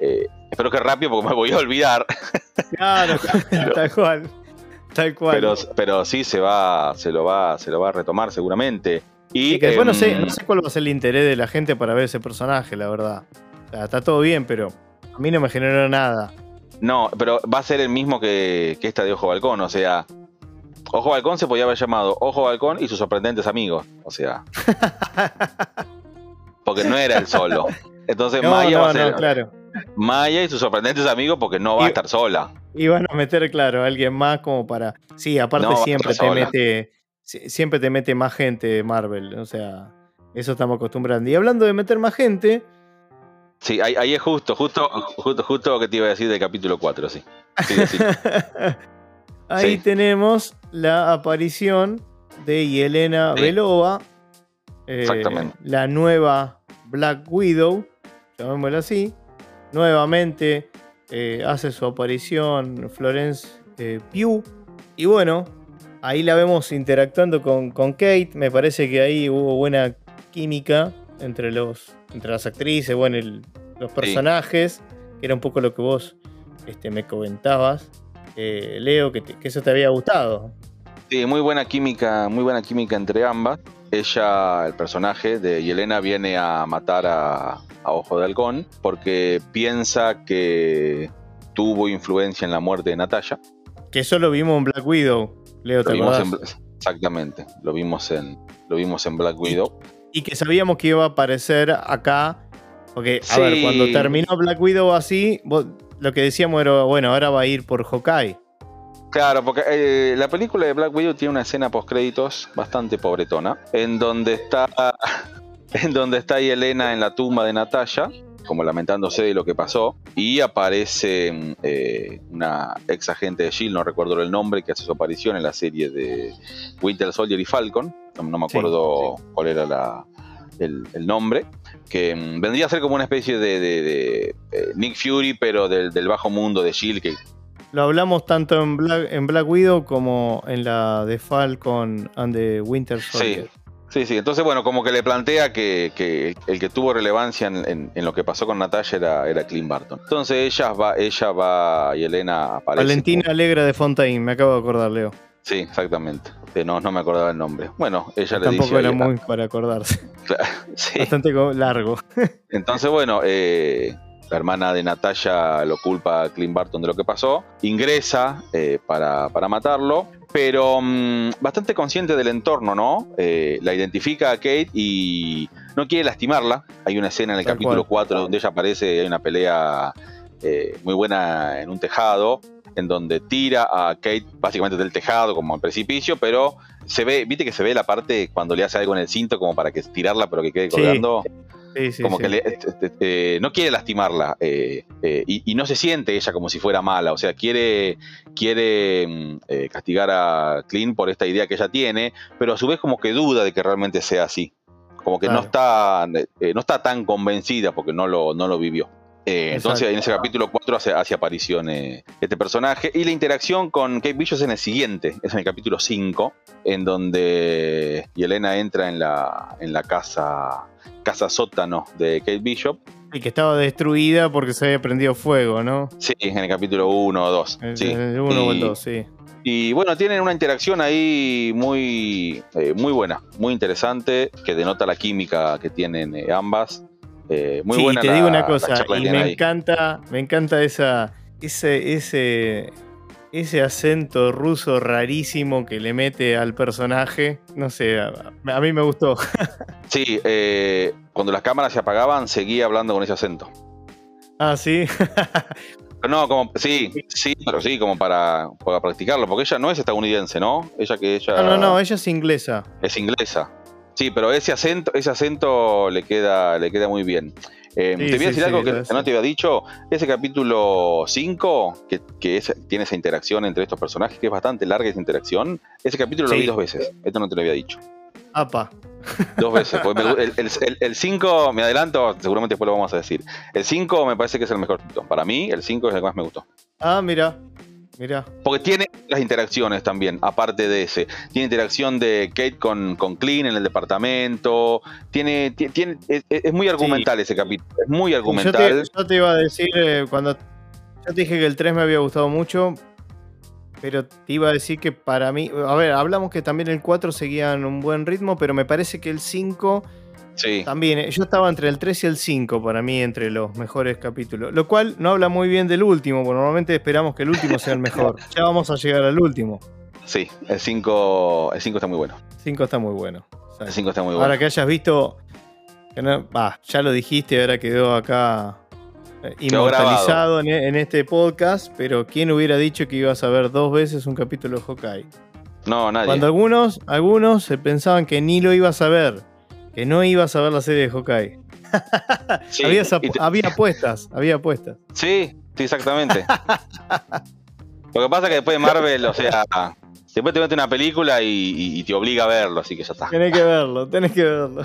eh, espero que rápido porque me voy a olvidar,
Claro, tal cual. Tal cual.
pero, pero sí se va, se lo va, se lo va a retomar seguramente. Y
Y que después no, sé,
em,
no sé cuál va a ser el interés de la gente para ver ese personaje, la verdad. Está todo bien, pero a mí no me generó nada.
No, pero va a ser el mismo que, que esta de Ojo Balcón, o sea, Ojo Balcón se podía haber llamado Ojo Balcón y sus sorprendentes amigos, o sea, porque no era el solo. Entonces
No,
Maya va a ser
no, claro.
Maya y sus sorprendentes amigos porque no va
Y-
a estar sola.
Y van a meter, claro, a alguien más como para. Sí, aparte siempre te mete. si- Siempre te mete más gente Marvel. O sea, eso estamos acostumbrando. Y hablando de meter más gente,
Sí, ahí, ahí es justo, justo, justo, justo lo que te iba a decir del capítulo 4, sí. Sí, sí.
ahí
Sí.
tenemos la aparición de Yelena. Belova. eh,
Exactamente.
La nueva Black Widow, llamémosla así. Nuevamente eh, hace su aparición Florence eh, Pugh. Y bueno, ahí la vemos interactuando con, con Kate. Me parece que ahí hubo buena química entre, los, entre las actrices, bueno, el- los personajes, que era un poco lo que vos este, me comentabas. eh, Leo, que, te- que eso te había gustado.
Sí, muy buena química, muy buena química entre ambas. Ella, el personaje de Yelena, viene a matar a, a Ojo de Halcón porque piensa que tuvo influencia en la muerte de Natalia.
Que eso lo vimos en Black Widow. Leo,
Lo
¿te
vimos en,
acordás?
exactamente, lo vimos en, lo vimos en Black Widow.
Y que sabíamos que iba a aparecer acá. Porque, a
Sí.
ver, cuando terminó Black Widow así, vos- lo que decíamos era, bueno, ahora va a ir por Hawkeye.
Claro, porque eh, la película de Black Widow tiene una escena post créditos bastante pobretona, en donde está en donde está Yelena en la tumba de Natalia, como lamentándose de lo que pasó, y aparece eh, una ex agente de Shield, no recuerdo el nombre, que hace su aparición en la serie de Winter Soldier y Falcon, no, no me
Sí,
acuerdo cuál era la, el, el nombre, que mm, vendría a ser como una especie de, de- de, eh, Nick Fury, pero del, del bajo mundo de Shield, que
Lo hablamos tanto en Black, en Black Widow como en la de Falcon and the Winter Soldier.
Sí, sí, entonces bueno, como que le plantea que, que el que tuvo relevancia en, en- en lo que pasó con Natalia era, era Clint Barton. Entonces ella va, ella va y Elena aparece.
Valentina Alegra de Fontaine, me acabo de acordar, Leo.
Sí, exactamente. No, no me acordaba el nombre. Bueno, ella le
Tampoco
dice.
era
ahí-
muy para acordarse.
Sí.
Bastante largo.
Entonces, bueno, eh, la hermana de Natalia lo culpa a Clint Barton de lo que pasó, ingresa eh, para, para matarlo, pero mm, bastante consciente del entorno, ¿no? Eh, la identifica a Kate y no quiere lastimarla. Hay una escena en el
Tal
capítulo
cual.
4 donde ella aparece, hay una pelea eh, muy buena en un tejado, en donde tira a Kate básicamente del tejado como al precipicio, pero se ve, viste que se ve la parte cuando le hace algo en el cinto como para que tirarla pero que quede colgando
Sí, sí,
como
sí.
que le- este, este, eh, no quiere lastimarla eh, eh, y, y no se siente ella como si fuera mala, o sea, quiere, quiere mm, castigar a Clint por esta idea que ella tiene, pero a su vez como que duda de que realmente sea así, como que no, está, no está tan convencida porque no lo, no lo vivió. Eh, entonces en ese capítulo 4 hace, hace aparición eh, este personaje y la interacción con Kate Bishop es en el siguiente, es en el capítulo 5, en donde Yelena entra en la, en la casa, casa sótano de Kate Bishop.
Y que estaba destruida porque se había prendido fuego, ¿no?
Sí, en el capítulo 1 o 2.
El,
Sí.
el uno o el
Y-
dos, sí.
Y bueno, tienen una interacción ahí muy, eh, muy buena, muy interesante, que denota la química que tienen eh, ambas. Eh, muy
sí,
buena
te
la-
digo una cosa, y me
ahí.
encanta, me encanta esa, ese, ese, ese acento ruso rarísimo que le mete al personaje. No sé, a, a mí me gustó.
Sí, eh, cuando las cámaras se apagaban, seguía hablando con ese acento.
Ah, sí.
Pero no, como, sí, sí, pero sí, como para, para practicarlo, porque ella no es estadounidense, ¿no? Ella que ella
No, no, no, ella es inglesa.
es inglesa. Sí, pero ese acento, ese acento le queda, le queda muy bien. Eh,
Sí,
te voy a decir
sí,
algo que, no te había dicho. Ese capítulo 5, que, que es- tiene esa interacción entre estos personajes, que es bastante larga esa interacción. Ese capítulo lo vi dos veces. Esto no te lo había dicho.
Apa.
Dos veces. el 5, me adelanto, seguramente después lo vamos a decir. El 5 me parece que es el mejor. Para mí, el 5 es el que más me gustó.
Ah, mira. Mira.
Porque tiene las interacciones también, aparte de ese. Tiene interacción de Kate con, con Clean en el departamento. Tiene, ti- tiene, es, es muy argumental ese capítulo. Es muy
Yo
argumental.
te, yo te iba a decir, eh, cuando yo te dije que el 3 me había gustado mucho, pero te iba a decir que para mí, a ver, hablamos que también el 4 seguía en un buen ritmo, pero me parece que el 5
Sí.
también, eh, yo estaba entre el 3 y el 5 para mí, entre los mejores capítulos, lo cual no habla muy bien del último, porque normalmente esperamos que el último sea el mejor. Ya vamos a llegar al último.
Sí, el 5 el 5 está muy bueno.
5 está muy bueno. Sea,
El 5 está muy bueno.
Ahora que hayas visto, que no- bah, ya lo dijiste, ahora quedó acá eh, inmortalizado en, e- en este podcast, pero ¿quién hubiera dicho que ibas a ver dos veces un capítulo de Hawkeye?
No, nadie.
Cuando algunos, algunos se pensaban que ni lo ibas a ver, que no ibas a ver la serie de Hawkeye.
Sí,
había,
te-
apuestas, había apuestas.
sí, sí, exactamente. Lo que pasa es que después de Marvel, o sea, después te mete una película y, y- y te obliga a verlo, así que ya está.
Tenés que verlo, tenés que verlo.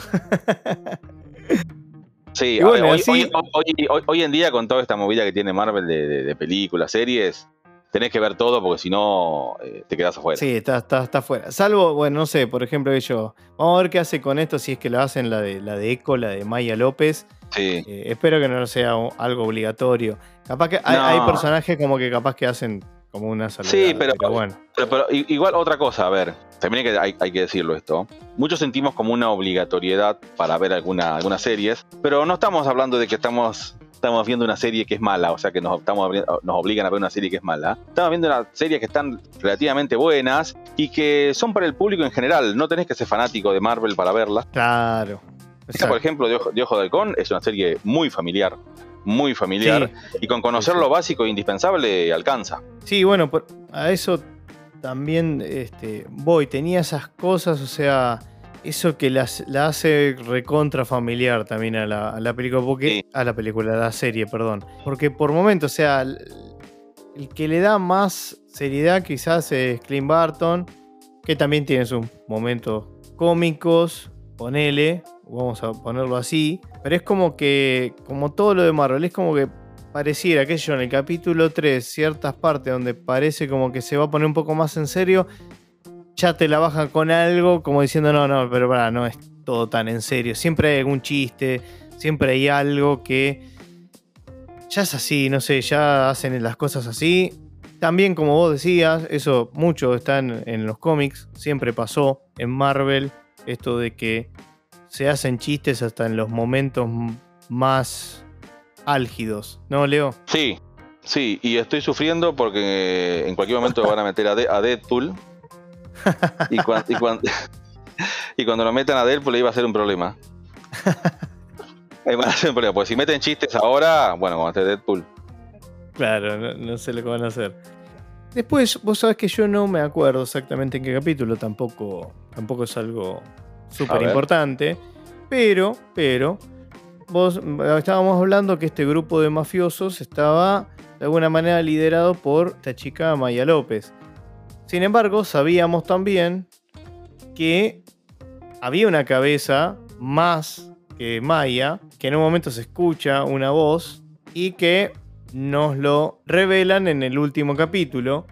Sí,
bueno,
hoy,
así-
hoy- hoy- hoy- hoy en día con toda esta movida que tiene Marvel de, de- de películas, series, tenés que ver todo porque si no eh, te quedas afuera.
Sí, está, está, está fuera. Salvo, bueno, no sé, por ejemplo, ellos. Vamos a ver qué hace con esto, si es que lo hacen la de la de Eco, la de Maya López.
Sí.
Eh, espero que no sea algo obligatorio. Capaz que hay,
No.
hay personajes como que capaz que hacen como una salvedad.
Sí, pero-
bueno.
Pero, pero igual otra cosa, a ver, también hay que, hay, hay que decirlo esto. Muchos sentimos como una obligatoriedad para ver alguna, algunas series, pero no estamos hablando de que estamos, estamos viendo una serie que es mala, o sea que nos, estamos, nos obligan a ver una serie que es mala. Estamos viendo una serie que están relativamente buenas y que son para el público en general. No tenés que ser fanático de Marvel para verla.
Claro.
Esta, por ejemplo, de Ojo, de Ojo de Halcón es una serie muy familiar, muy familiar,
Sí,
y con conocer lo básico e indispensable alcanza.
sí, bueno, a eso también este, voy. Tenía esas cosas, o sea, eso que las, la hace recontra familiar también a la, a la película. Porque,
Sí.
A la película, a la serie, perdón. Porque por momentos, o sea, el, el que le da más seriedad quizás es Clint Barton, que también tiene sus momentos cómicos, ponele, vamos a ponerlo así. Pero es como que, como todo lo de Marvel, es como que pareciera, que yo, en el capítulo 3, ciertas partes donde parece como que se va a poner un poco más en serio, ya te la bajan con algo como diciendo, no, no, pero para, no es todo tan en serio. Siempre hay algún chiste, siempre hay algo que ya es así, no sé, ya hacen las cosas así. También, como vos decías, eso mucho está en, los cómics, siempre pasó en Marvel, esto de que se hacen chistes hasta en los momentos más álgidos, ¿no, Leo?
Sí, sí, y estoy sufriendo porque en cualquier momento van a meter a, De- a Deadpool. Y, cuan- y cuan- y cuando lo metan a Deadpool le iba a ser un problema. Ahí van a ser un problema, porque si meten chistes ahora, bueno, cuando esté Deadpool.
Claro, no, no sé lo que van a hacer. Después, vos sabés que yo no me acuerdo exactamente en qué capítulo, tampoco, tampoco es algo súper importante. Pero, pero, vos estábamos hablando que este grupo de mafiosos estaba de alguna manera liderado por esta chica Maya López. Sin embargo, sabíamos también que había una cabeza más que Maya, que en un momento se escucha una voz y que nos lo revelan en el último capítulo.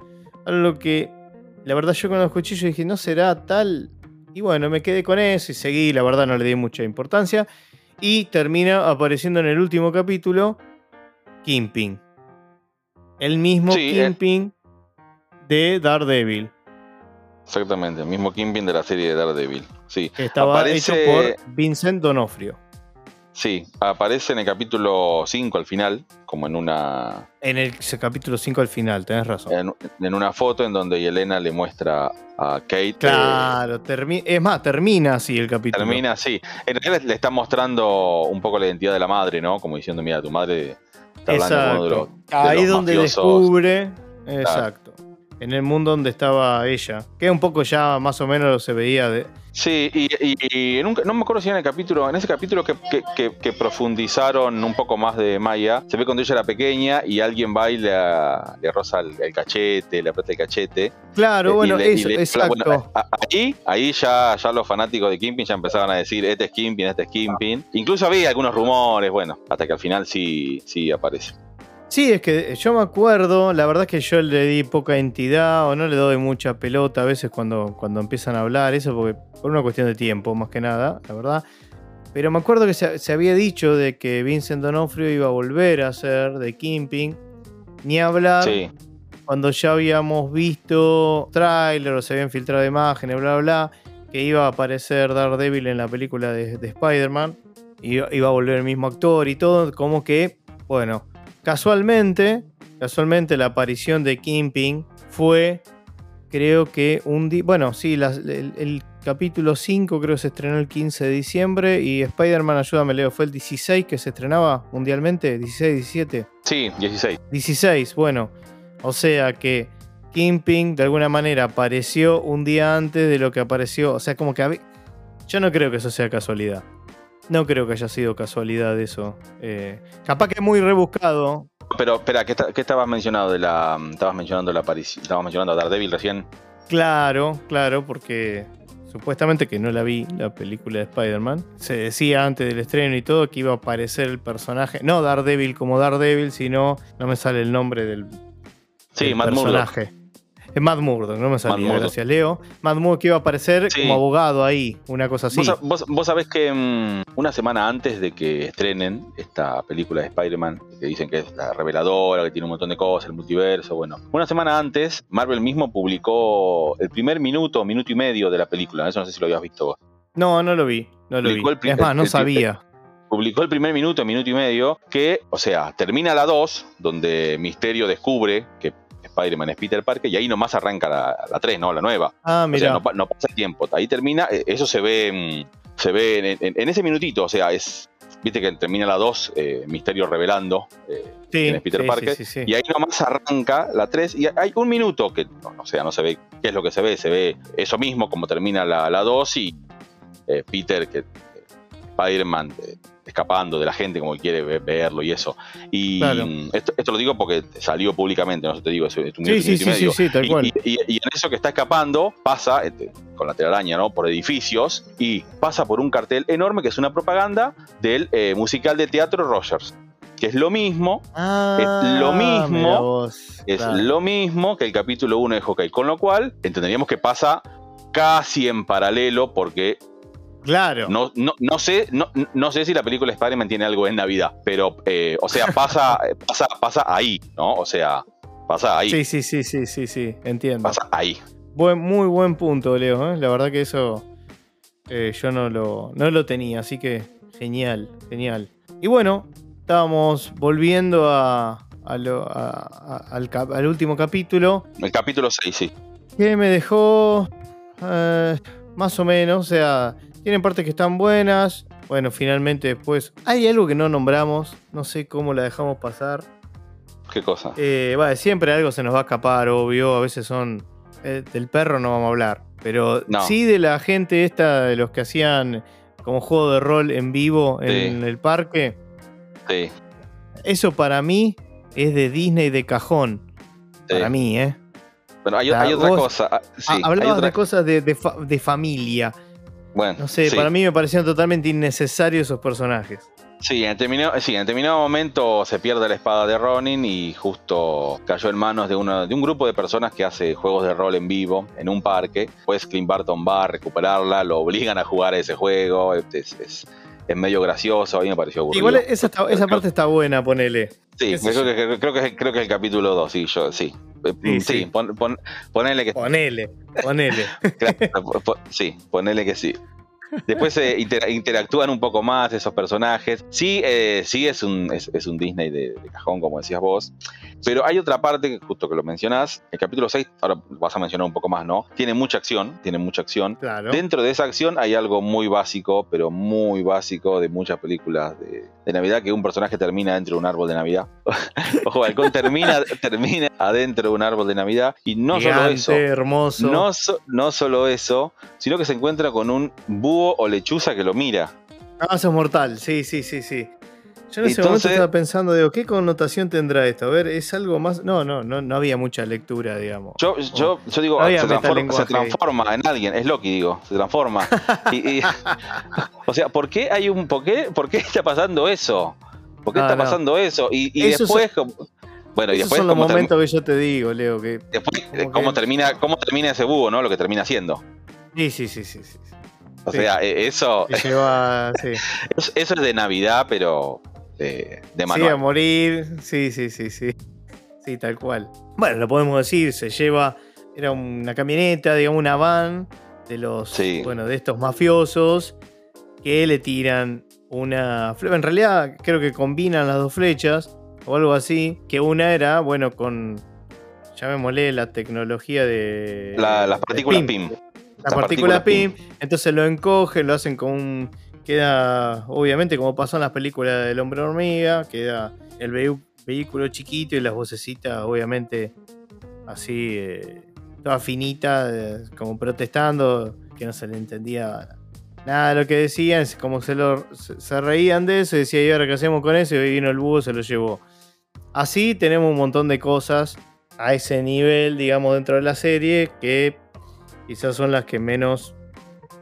A lo que la verdad yo cuando lo escuché yo dije, no será tal. Y bueno, me quedé con eso y seguí, la verdad no le di mucha importancia. Y termina apareciendo en el último capítulo Kingpin. El mismo
Sí, eh.
De Daredevil.
Exactamente, el mismo Kingpin de la serie de Daredevil. Sí,
Que estaba
Aparece-
hecho por Vincent Donofrio.
sí, aparece en el capítulo 5 al final, como en una,
En el capítulo 5 al final, tenés razón.
en, en una foto en donde Yelena le muestra a Kate. eh,
Claro, termi- es más, termina así el capítulo.
Termina así. En realidad le está mostrando un poco la identidad de la madre, ¿no? Como diciendo, mira, tu madre está hablando con uno de los,
Exacto.
de
Ahí
los
donde
mafiosos.
descubre. Exacto. En el mundo donde estaba ella. Que un poco ya más o menos se veía de.
Sí, y, y- y en un- no me acuerdo si en el capítulo, en ese capítulo que, que- que- que profundizaron un poco más de Maya, se ve cuando ella era pequeña y alguien va y le, le roza el, el cachete, le aprieta el cachete.
Claro,
Eh, y
bueno,
le-
eso,
le-
exacto.
bueno, ahí, ahí ya, ya los fanáticos de Kimpin ya empezaban a decir, este es Kimpin, este es Kimpin. Incluso había algunos rumores, bueno, hasta que al final sí, sí aparece.
Sí, es que yo me acuerdo, la verdad es que yo le di poca entidad o no le doy mucha pelota a veces cuando, cuando empiezan a hablar, eso porque por una cuestión de tiempo más que nada, la verdad. Pero me acuerdo que se, se había dicho de que Vincent Donofrio iba a volver a ser de Kingpin, ni hablar
Sí,
cuando ya habíamos visto tráiler o se habían filtrado imágenes, bla, bla, bla, que iba a aparecer Daredevil en la película de, de Spider-Man, iba, iba a volver el mismo actor y todo, como que, bueno, casualmente, casualmente la aparición de Kingpin fue, creo que un día, bueno, sí, las- el, el capítulo 5 creo que se estrenó el 15 de diciembre y Spider-Man, ayúdame Leo, fue el 16 que se estrenaba mundialmente, 16, 17.
sí, 16.
16, bueno. O sea que Kingpin de alguna manera apareció un día antes de lo que apareció. O sea, como que había- Yo no creo que eso sea casualidad. No creo que haya sido casualidad eso. Eh, capaz que es muy rebuscado.
Pero espera, ¿qué, está- qué estabas mencionando de la. Estabas mencionando la. Estabas mencionando a Daredevil recién.
Claro, claro, porque supuestamente que no la vi, la película de Spider-Man. Se decía antes del estreno y todo que iba a aparecer el personaje. No Daredevil como Daredevil, sino. No me sale el nombre del,
Sí,
el
Matt Murdock.
Es Matt Murdock, no me salía,
Murdock.
gracias Leo. Matt Murdock que iba a aparecer
Sí.
como abogado ahí, una cosa así.
Vos, sa- vos- vos sabés que mm, una semana antes de que estrenen esta película de Spider-Man, que dicen que es la reveladora, que tiene un montón de cosas, el multiverso, bueno. Una semana antes, Marvel mismo publicó el primer minuto, minuto y medio de la película. Eso no sé si lo habías visto vos.
No, no lo vi, no lo vi.
El
Es más, no
el- el-
sabía.
Publicó el primer minuto, minuto y medio, que, o sea, termina la 2, donde Misterio descubre que Spider-Man es Peter Parker, y ahí nomás arranca la, la 3, ¿no? La nueva.
Ah,
O sea,
mira.
no, no pasa el tiempo. Ahí termina, eh, eso se ve, mm, se ve en, en- en ese minutito, o sea, es, viste que termina la 2, eh, Misterio revelando eh,
sí,
Peter
sí,
Parker,
sí, sí, sí.
y ahí nomás arranca la 3, y hay un minuto que, no, o sea, no se ve qué es lo que se ve, se ve eso mismo como termina la, la 2 y eh, Peter, que Spider-Man eh, escapando de la gente como quiere ve- verlo y eso. Y
Claro.
esto, esto lo digo porque salió públicamente, no sé, te digo, es, es un
Sí,
minuto,
sí, sí, sí,
medio.
sí, tal
Y-
cual.
Y, y- y en eso que está escapando, pasa este, con la telaraña, ¿no? Por edificios y pasa por un cartel enorme que es una propaganda del eh, musical de teatro Rogers. Que es lo mismo,
Ah,
lo mismo,
vos,
es
claro.
lo mismo que el capítulo 1 de Hawkeye. Con lo cual, entenderíamos que pasa casi en paralelo porque
Claro.
no, no, no sé, no, no sé si la película Spider-Man tiene algo en Navidad, pero, eh, o sea, pasa, pasa, pasa ahí, ¿no? O sea, Pasa ahí.
Sí, sí, sí, sí, sí, sí, entiendo.
Pasa ahí.
Buen, muy buen punto, Leo. ¿eh? La verdad que eso eh, yo no lo, no lo tenía, así que genial, genial. Y bueno, estábamos volviendo a, a lo- a- a- al, cap- al último capítulo,
El capítulo 6, sí.
que me dejó eh, más o menos, o sea, tienen partes que están buenas. Bueno, finalmente después hay algo que no nombramos, no sé cómo la dejamos pasar.
¿Qué cosa?
Eh, vale, siempre algo se nos va a escapar, obvio. A veces son. eh, del perro no vamos a hablar. Pero
No.
sí de la gente esta, de los que hacían como juego de rol en vivo en el parque.
Sí,
Eso para mí es de Disney de cajón.
sí.
Para mí, ¿eh?
Bueno, hay,
Ah,
hay otra
vos-
cosa. ah, Sí,
Ah,
hay
Hablabas
otra-
de cosas de, de fa- de familia.
Bueno,
No sé,
sí.
para mí me parecían totalmente innecesarios esos personajes.
Sí, en determinado, sí, en determinado momento se pierde la espada de Ronin y justo cayó en manos de, uno, de un grupo de personas que hace juegos de rol en vivo en un parque. Pues Clint Barton va a recuperarla, lo obligan a jugar a ese juego. Es, es- es medio gracioso, a mí me pareció aburrido.
Igual esa, está- esa parte está buena, ponele.
Sí, creo que, creo, que, es- creo que es el capítulo 2, sí, yo, sí. Eh,
Sí,
Sí,
sí.
pon- pon- ponele que
Ponele, ponele.
Claro, sí, ponele que sí. Después eh, intera- interactúan un poco más esos personajes. Sí, eh, sí es un, es, es un Disney de, de cajón, como decías vos. Pero hay otra parte justo que lo mencionás. El capítulo 6, ahora vas a mencionar un poco más, ¿no? Tiene mucha acción, tiene mucha acción.
Claro.
Dentro de esa acción hay algo muy básico, pero muy básico de muchas películas de, de Navidad, que un personaje termina dentro de un árbol de Navidad. Ojo, Halcón termina, termina adentro de un árbol de Navidad. Y no solo eso.
hermoso.
No, so- no solo eso, sino que se encuentra con un búho o lechuza que lo mira.
Ah, eso es mortal, sí, sí, sí, sí. Yo en ese
Entonces-
momento estaba pensando, digo, ¿qué connotación tendrá esto? A ver, es algo más. No, no, no, no había mucha lectura, digamos.
Yo, yo, yo digo,
No
se, transforma,
metalenguaje
se transforma en alguien, es Loki, digo, se transforma. Y- y- o sea, ¿por qué hay un. ¿Por qué, por qué está pasando eso? ¿Por qué está
no.
pasando eso? Y, después. como- bueno, y después,
son los
¿cómo, term-
momentos que yo te digo, Leo, que.
después, cómo
que-
termina, ¿cómo termina ese búho, no? Lo que termina haciendo.
Sí, sí, sí, sí. sí.
O
Sí.
sea, eh, eso,
Que lleva. Sí.
eso es de Navidad, pero eh, de
Sí, a
manual.
morir. Sí, sí, sí, sí. Sí, tal cual. Bueno, lo podemos decir, se lleva. Era una camioneta, digamos, una van de los.
Sí.
Bueno, de estos mafiosos que le tiran una. En realidad, creo que combinan las dos flechas o algo así. Que una era, bueno, con. Llamémosle la tecnología de.
La- las
de
partículas
PIM.
PIM.
La partícula PIM, entonces lo encogen, lo hacen con un. Queda, obviamente, como pasó en las películas del hombre hormiga, queda el vehículo chiquito y las vocecitas, obviamente, así, eh, toda finita, eh, como protestando, que no se le entendía nada de lo que decían, es como se, lo, se, se reían de eso y decía, ¿y ahora qué hacemos con eso? Y hoy vino el búho, se lo llevó. Así tenemos un montón de cosas a ese nivel, digamos, dentro de la serie, que quizás son las que menos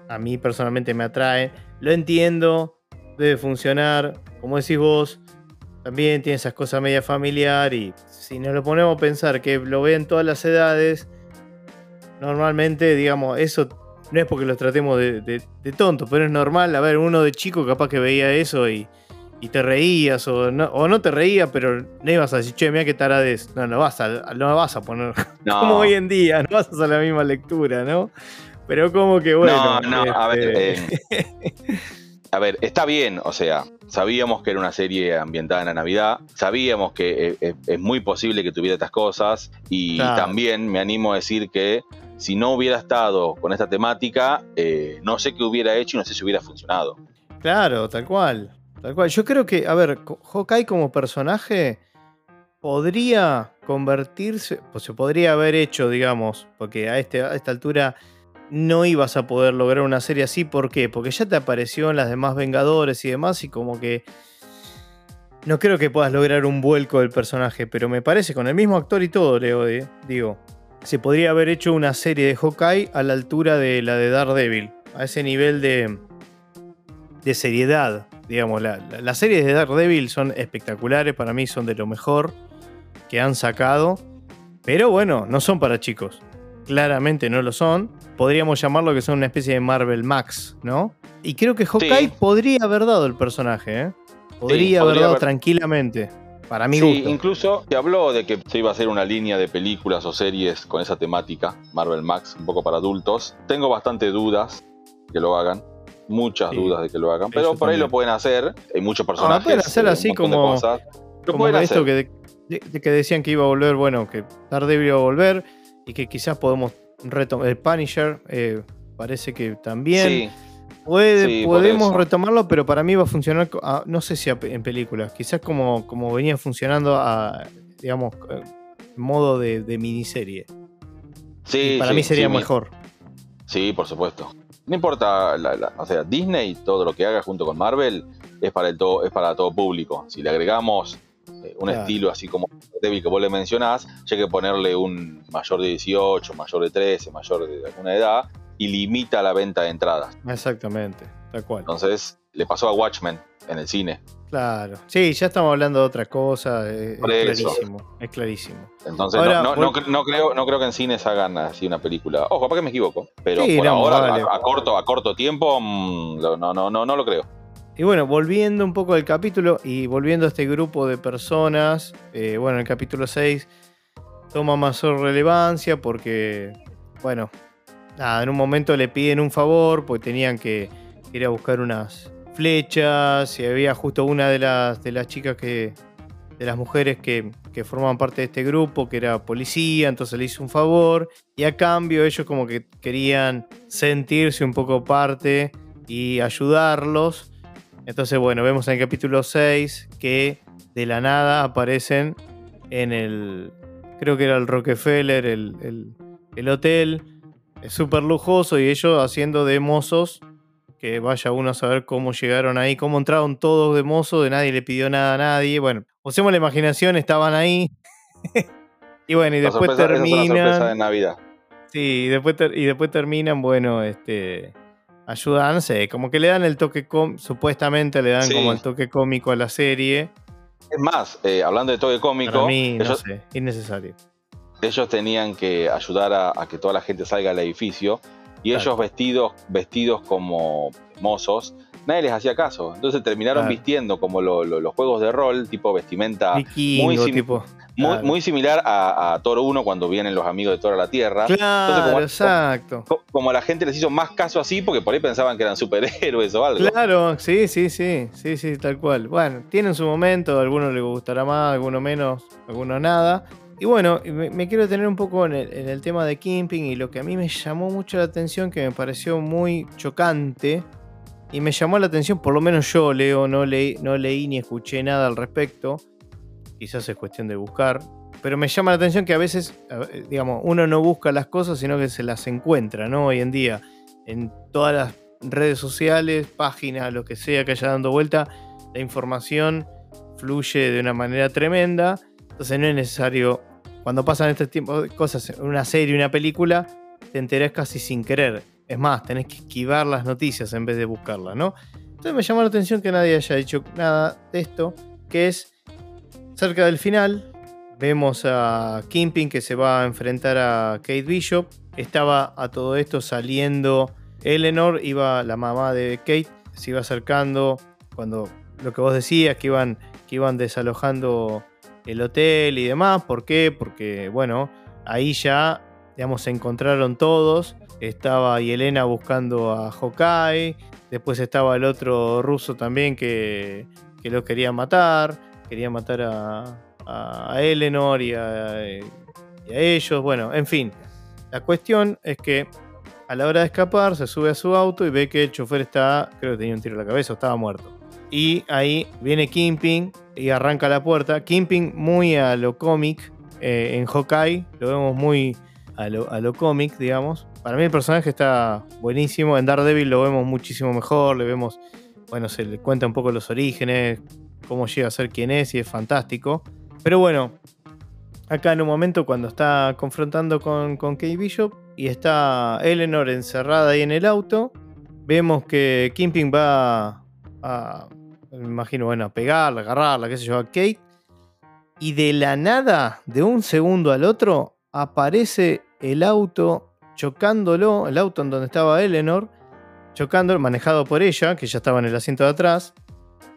a mí personalmente me atraen. Lo entiendo, debe funcionar, como decís vos, también tiene esas cosas media familiar y si nos lo ponemos a pensar que lo ven todas las edades, normalmente, digamos, eso no es porque los tratemos de, de, de tontos, pero es normal. A ver, uno de chico capaz que veía eso y, y te reías o no, o no te reías, pero no ibas a decir, che, mira qué taradez. No, no vas a, no vas a poner
No.
como hoy en día, no vas a hacer la misma lectura, ¿no? Pero como que bueno.
no, no, a ver,
este,
eh, a ver, está bien, o sea, sabíamos que era una serie ambientada en la Navidad, sabíamos que eh, eh, es muy posible que tuviera estas cosas y
Claro.
también me animo a decir que si no hubiera estado con esta temática, eh, no sé qué hubiera hecho y no sé si hubiera funcionado.
Claro, tal cual. Tal cual. Yo creo que, a ver, Hawkeye como personaje podría convertirse, pues se podría haber hecho, digamos, porque a, este, a esta altura no ibas a poder lograr una serie así. ¿Por qué? Porque ya te apareció en las demás Vengadores y demás y como que... No creo que puedas lograr un vuelco del personaje, pero me parece, con el mismo actor y todo, Leo, digo, se podría haber hecho una serie de Hawkeye a la altura de la de Daredevil, a ese nivel de, de seriedad. Digamos, la- la- las series de Daredevil son espectaculares, para mí son de lo mejor que han sacado, pero bueno, no son para chicos. Claramente no lo son. Podríamos llamarlo que son una especie de Marvel Max, ¿no? Y creo que Hawkeye
Sí.
podría haber dado el personaje, ¿eh? Podría
Sí,
haber
podría
dado
haber-
tranquilamente. Para mí,
sí, incluso se habló de que se iba a hacer una línea de películas o series con esa temática, Marvel Max, un poco para adultos. Tengo bastante dudas que lo hagan, muchas dudas de que lo hagan, pero por ahí lo pueden hacer. Hay muchos personajes.
No, pueden hacer así como, como esto que, que, decían que iba a volver, bueno, que Daredevil iba a volver y que quizás podemos retomar. El Punisher eh, parece que también. Sí. Puede, podemos retomarlo, pero para mí va a funcionar, no sé si en películas, quizás como, como venía funcionando a, digamos, en modo de, miniserie.
Sí,
para mí sería mejor.
Sí, por supuesto. No importa, o sea, Disney, todo lo que haga junto con Marvel es para, el todo, es para todo público. Si le agregamos eh, un estilo así como débil que vos le mencionás, ya que ponerle un mayor de 18, mayor de 13, mayor de alguna edad, y limita la venta de entradas.
Exactamente, tal cual.
Entonces, le pasó a Watchmen en el cine.
Claro. Sí, ya estamos hablando de otra cosa. Es, clarísimo. Es clarísimo.
Entonces, no, creo, no creo que en cines hagan así una película. Ojo, capaz que me equivoco. Pero por ahora, a, corto, a corto tiempo, mm, no, no, no, no lo creo.
Y bueno, volviendo un poco al capítulo y volviendo a este grupo de personas, eh, bueno, el capítulo 6 toma mayor relevancia porque, bueno, nada, en un momento le piden un favor, porque tenían que ir a buscar unas flechas, y había justo una de las, de las chicas que, de las mujeres que, que, formaban parte de este grupo, que era policía, entonces le hizo un favor, y a cambio ellos como que querían sentirse un poco parte y ayudarlos. Entonces, bueno, vemos en el capítulo 6 que de la nada aparecen en el, creo que era el Rockefeller, el, el, el hotel, es súper lujoso y ellos haciendo de mozos, que vaya uno a saber cómo llegaron ahí, cómo entraron todos de mozos, de nadie le pidió nada a nadie. Bueno, usemos la imaginación, estaban ahí. y bueno, y después terminan.
de Navidad.
Sí, y después, y después terminan, bueno, este. Ayudanse, como que le dan el toque, supuestamente le dan como el toque cómico a la serie.
Es más, eh, hablando de toque cómico,
Para mí, no sé, innecesario
ellos tenían que ayudar a, que toda la gente salga al edificio y ellos vestidos, vestidos como mozos, nadie les hacía caso. Entonces terminaron vistiendo como los juegos de rol, tipo vestimenta muy, muy, similar a, Toro 1 cuando vienen los amigos de Toro a la Tierra.
Claro, como, exacto.
Como, la gente les hizo más caso así porque por ahí pensaban que eran superhéroes o algo.
Claro, sí, sí, sí, sí, sí, tal cual. Bueno, tienen su momento, a algunos les gustará más, a algunos menos, a algunos nada. Y bueno, me, quiero tener un poco en el, tema de Kimping y lo que a mí me llamó mucho la atención, que me pareció muy chocante, y me llamó la atención, por lo menos yo leo, no leí, no leí ni escuché nada al respecto, quizás es cuestión de buscar, pero me llama la atención que a veces, digamos, uno no busca las cosas, sino que se las encuentra, ¿no? Hoy en día, en todas las redes sociales, páginas, lo que sea que haya dando vuelta, la información fluye de una manera tremenda entonces no es necesario, cuando pasan este tipo de cosas una serie, una película, te enterás casi sin querer. Es más, tenés que esquivar las noticias en vez de buscarlas, ¿no? Entonces me llamó la atención que nadie haya dicho nada de esto, que es cerca del final. Vemos a Kimping que se va a enfrentar a Kate Bishop. Estaba a todo esto saliendo Eleanor, iba la mamá de Kate, se iba acercando cuando lo que vos decías, que iban, que iban desalojando el hotel y demás. ¿Por qué? Porque, bueno, ahí ya, digamos, se encontraron todos. Estaba Yelena buscando a Hawkeye. Después estaba el otro ruso también que, que lo quería matar. Quería matar a, a Eleanor y a, y a ellos. Bueno, en fin. La cuestión es que a la hora de escapar se sube a su auto y ve que el chofer está, creo que tenía un tiro en la cabeza estaba muerto. Y ahí viene Kimping y arranca la puerta. Kimping muy a lo cómic eh, en Hawkeye, lo vemos muy a lo, cómic, digamos. Para mí el personaje está buenísimo. En Daredevil lo vemos muchísimo mejor. Le vemos, bueno, se le cuenta un poco los orígenes, cómo llega a ser quien es y es fantástico. Pero bueno, acá en un momento cuando está confrontando con, con Kate Bishop y está Eleanor encerrada ahí en el auto, vemos que Kimping va a me imagino, bueno, pegarla, agarrarla, qué sé yo, a Kate. Y de la nada, de un segundo al otro, aparece el auto chocándolo, el auto en donde estaba Eleanor, chocándolo, manejado por ella, que ya estaba en el asiento de atrás.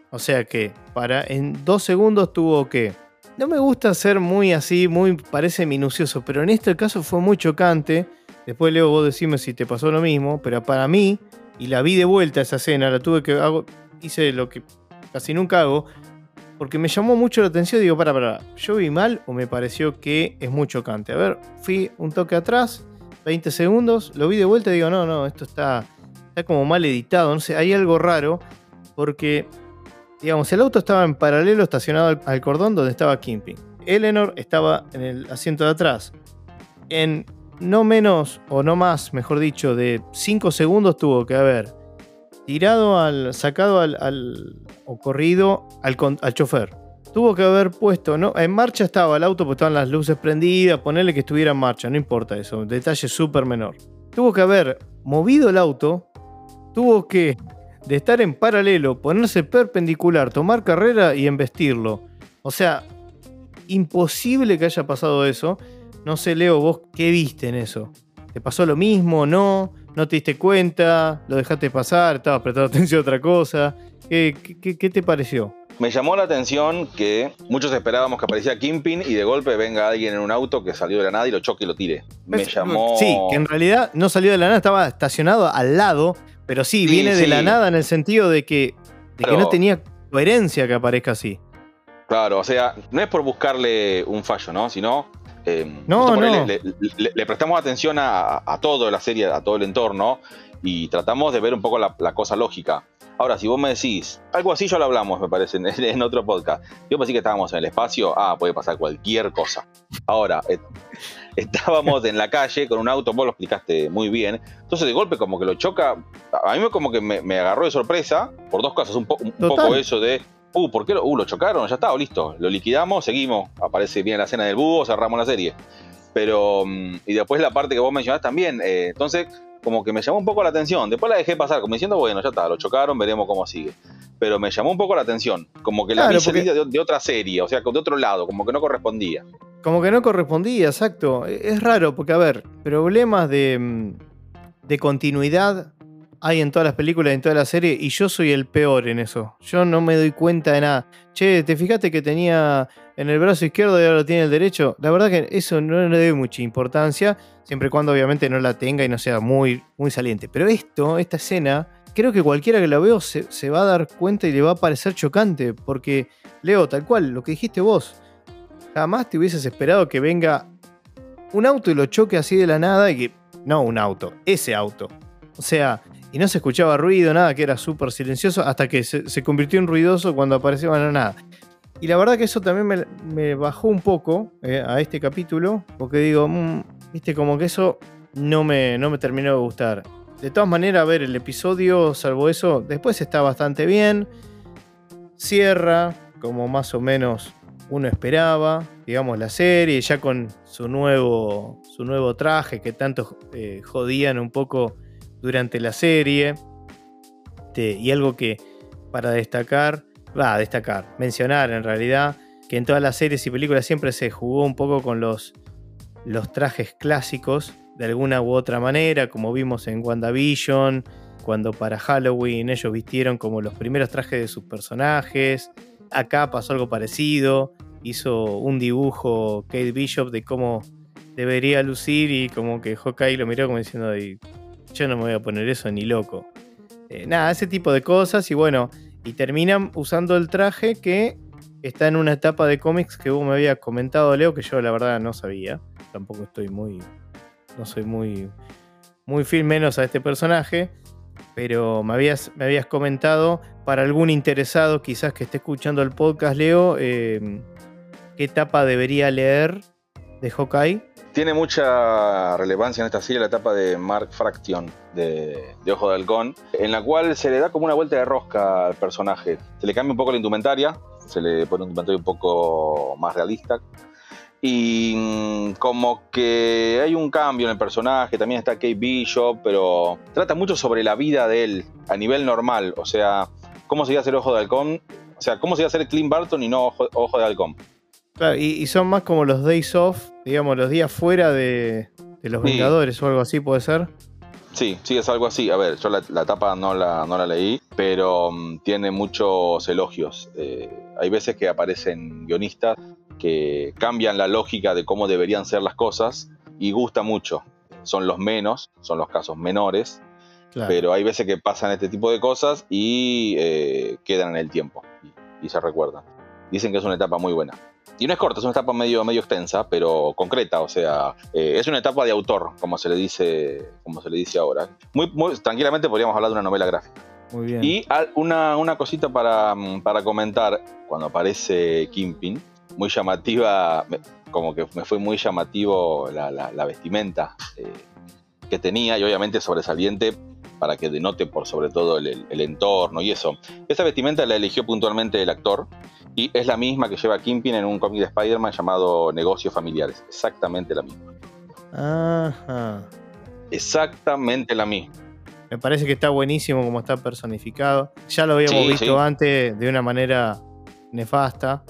O sea que para en dos segundos tuvo que no me gusta ser muy así, muy parece minucioso, pero en este caso fue muy chocante. Después Leo, vos decime si te pasó lo mismo, pero para mí, y la vi de vuelta esa escena, la tuve que hago, hice lo que casi nunca hago, porque me llamó mucho la atención, digo, para, para, ¿yo vi mal o me pareció que es muy chocante? A ver, fui un toque atrás, 20 segundos, lo vi de vuelta y digo, no, no, esto está, está como mal editado, no sé, hay algo raro, porque Digamos, el auto estaba en paralelo estacionado al, cordón donde estaba Kimping. Eleanor estaba en el asiento de atrás. En no menos, o no más, mejor dicho, de 5 segundos tuvo que haber tirado al. sacado al. o corrido al, al chofer. Tuvo que haber puesto, ¿no? En marcha estaba el auto, porque estaban las luces prendidas, ponerle que estuviera en marcha, no importa eso, detalle súper menor. Tuvo que haber movido el auto, tuvo que de estar en paralelo, ponerse perpendicular, tomar carrera y embestirlo. O sea, imposible que haya pasado eso. No sé, Leo, vos qué viste en eso. ¿Te pasó lo mismo? ¿No? ¿No te diste cuenta? ¿Lo dejaste pasar? ¿Estabas prestando atención a otra cosa? ¿Qué, qué, te pareció?
Me llamó la atención que muchos esperábamos que apareciera Kimpin y de golpe venga alguien en un auto que salió de la nada y lo choque y lo tire. Me llamó.
Sí, que en realidad no salió de la nada, estaba estacionado al lado pero sí, viene de la nada en el sentido de que, no tenía coherencia que aparezca así.
Claro, o sea, no es por buscarle un fallo, ¿no? Sino.
Eh, no, no.
Le, prestamos atención a, a toda la serie, a todo el entorno, y tratamos de ver un poco la, cosa lógica. Ahora, si vos me decís, algo así ya lo hablamos, me parece, en, otro podcast. Yo pensé que estábamos en el espacio, ah, puede pasar cualquier cosa. Ahora, eh, estábamos en la calle con un auto, vos lo explicaste muy bien. Entonces, de golpe, como que lo choca. A mí como que me, agarró de sorpresa por dos cosas. Un, poco eso de, uh, ¿por qué lo, uh, lo chocaron? Ya está, listo. Lo liquidamos, seguimos. Aparece bien la escena del búho, cerramos la serie. Pero, mm, y después la parte que vos mencionás también. Eh, entonces, como que me llamó un poco la atención. Después la dejé pasar, como diciendo, bueno, ya está, lo chocaron, veremos cómo sigue. Pero me llamó un poco la atención. Como que la vi de, de, otra serie, o sea, de otro lado, como que no correspondía.
Como que no correspondía, exacto. E, es raro, porque, a ver, problemas de, mm, de continuidad hay en todas las películas, en toda la serie, y yo soy el peor en eso. Yo no me doy cuenta de nada. Che, ¿te fijaste que tenía en el brazo izquierdo y ahora tiene el derecho? La verdad que eso no le doy mucha importancia, siempre y cuando obviamente no la tenga y no sea muy, muy saliente. Pero esto, esta escena, creo que cualquiera que la veo se, se va a dar cuenta y le va a parecer chocante, porque, Leo, tal cual, lo que dijiste vos, jamás te hubieses esperado que venga un auto y lo choque así de la nada y que... No un auto, ese auto. O sea, y no se escuchaba ruido, nada, que era súper silencioso, hasta que se, convirtió en ruidoso cuando apareció bueno, nada. Y la verdad que eso también me, bajó un poco eh, a este capítulo, porque digo, mm, viste, como que eso no me, no me terminó de gustar. De todas maneras, a ver, el episodio, salvo eso, después está bastante bien. Cierra, como más o menos uno esperaba, digamos, la serie, ya con su nuevo, su nuevo traje que tanto eh, jodían un poco durante la serie. y algo que para destacar, va a destacar, mencionar en realidad, que en todas las series y películas siempre se jugó un poco con los, los trajes clásicos de alguna u otra manera, como vimos en WandaVision, cuando para Halloween ellos vistieron como los primeros trajes de sus personajes. Acá pasó algo parecido, hizo un dibujo Kate Bishop de cómo debería lucir y como que Hawkeye lo miró como diciendo, yo no me voy a poner eso ni loco. Eh, nada, ese tipo de cosas y bueno, y terminan usando el traje que está en una etapa de cómics que vos me habías comentado, Leo, que yo la verdad no sabía. Tampoco estoy muy, no soy muy, muy fiel menos a este personaje, pero me habías, me habías comentado para algún interesado quizás que esté escuchando el podcast, Leo, eh, qué etapa debería leer de Hawkeye
tiene mucha relevancia en esta serie la etapa de Mark Fraction de, Ojo de Halcón, en la cual se le da como una vuelta de rosca al personaje. Se le cambia un poco la indumentaria, se le pone un indumentario un poco más realista. Y mm, como que hay un cambio en el personaje, también está Kate Bishop, pero trata mucho sobre la vida de él a nivel normal. O sea, cómo sería ser Ojo de Halcón, o sea, cómo sería ser Clint Barton y no Ojo de Halcón
y, son más como los days off, digamos, los días fuera de, los Vengadores o algo así, ¿puede ser?
Sí, sí, es algo así. A ver, yo la, la etapa no la, no la leí, pero mm, tiene muchos elogios. Eh, hay veces que aparecen guionistas que cambian la lógica de cómo deberían ser las cosas y gusta mucho. Son los menos, son los casos menores, pero hay veces que pasan este tipo de cosas y eh, quedan en el tiempo y, se recuerdan. Dicen que es una etapa muy buena. Y no es corta, es una etapa medio, medio extensa, pero concreta, o sea, eh, es una etapa de autor, como se le dice, como se le dice ahora. Muy, muy tranquilamente podríamos hablar de una novela gráfica.
Muy bien.
Y una, una cosita para, para, comentar, cuando aparece Kimping, muy llamativa, como que me fue muy llamativo la, la, vestimenta eh, que tenía y obviamente sobresaliente para que denote por sobre todo el, el, entorno y eso. Esa vestimenta la eligió puntualmente el actor y es la misma que lleva Kimping en un cómic de Spider-Man llamado Negocios Familiares. Exactamente la misma.
Ajá.
Exactamente la misma.
Me parece que está buenísimo como está personificado. Ya lo habíamos visto antes de una manera nefasta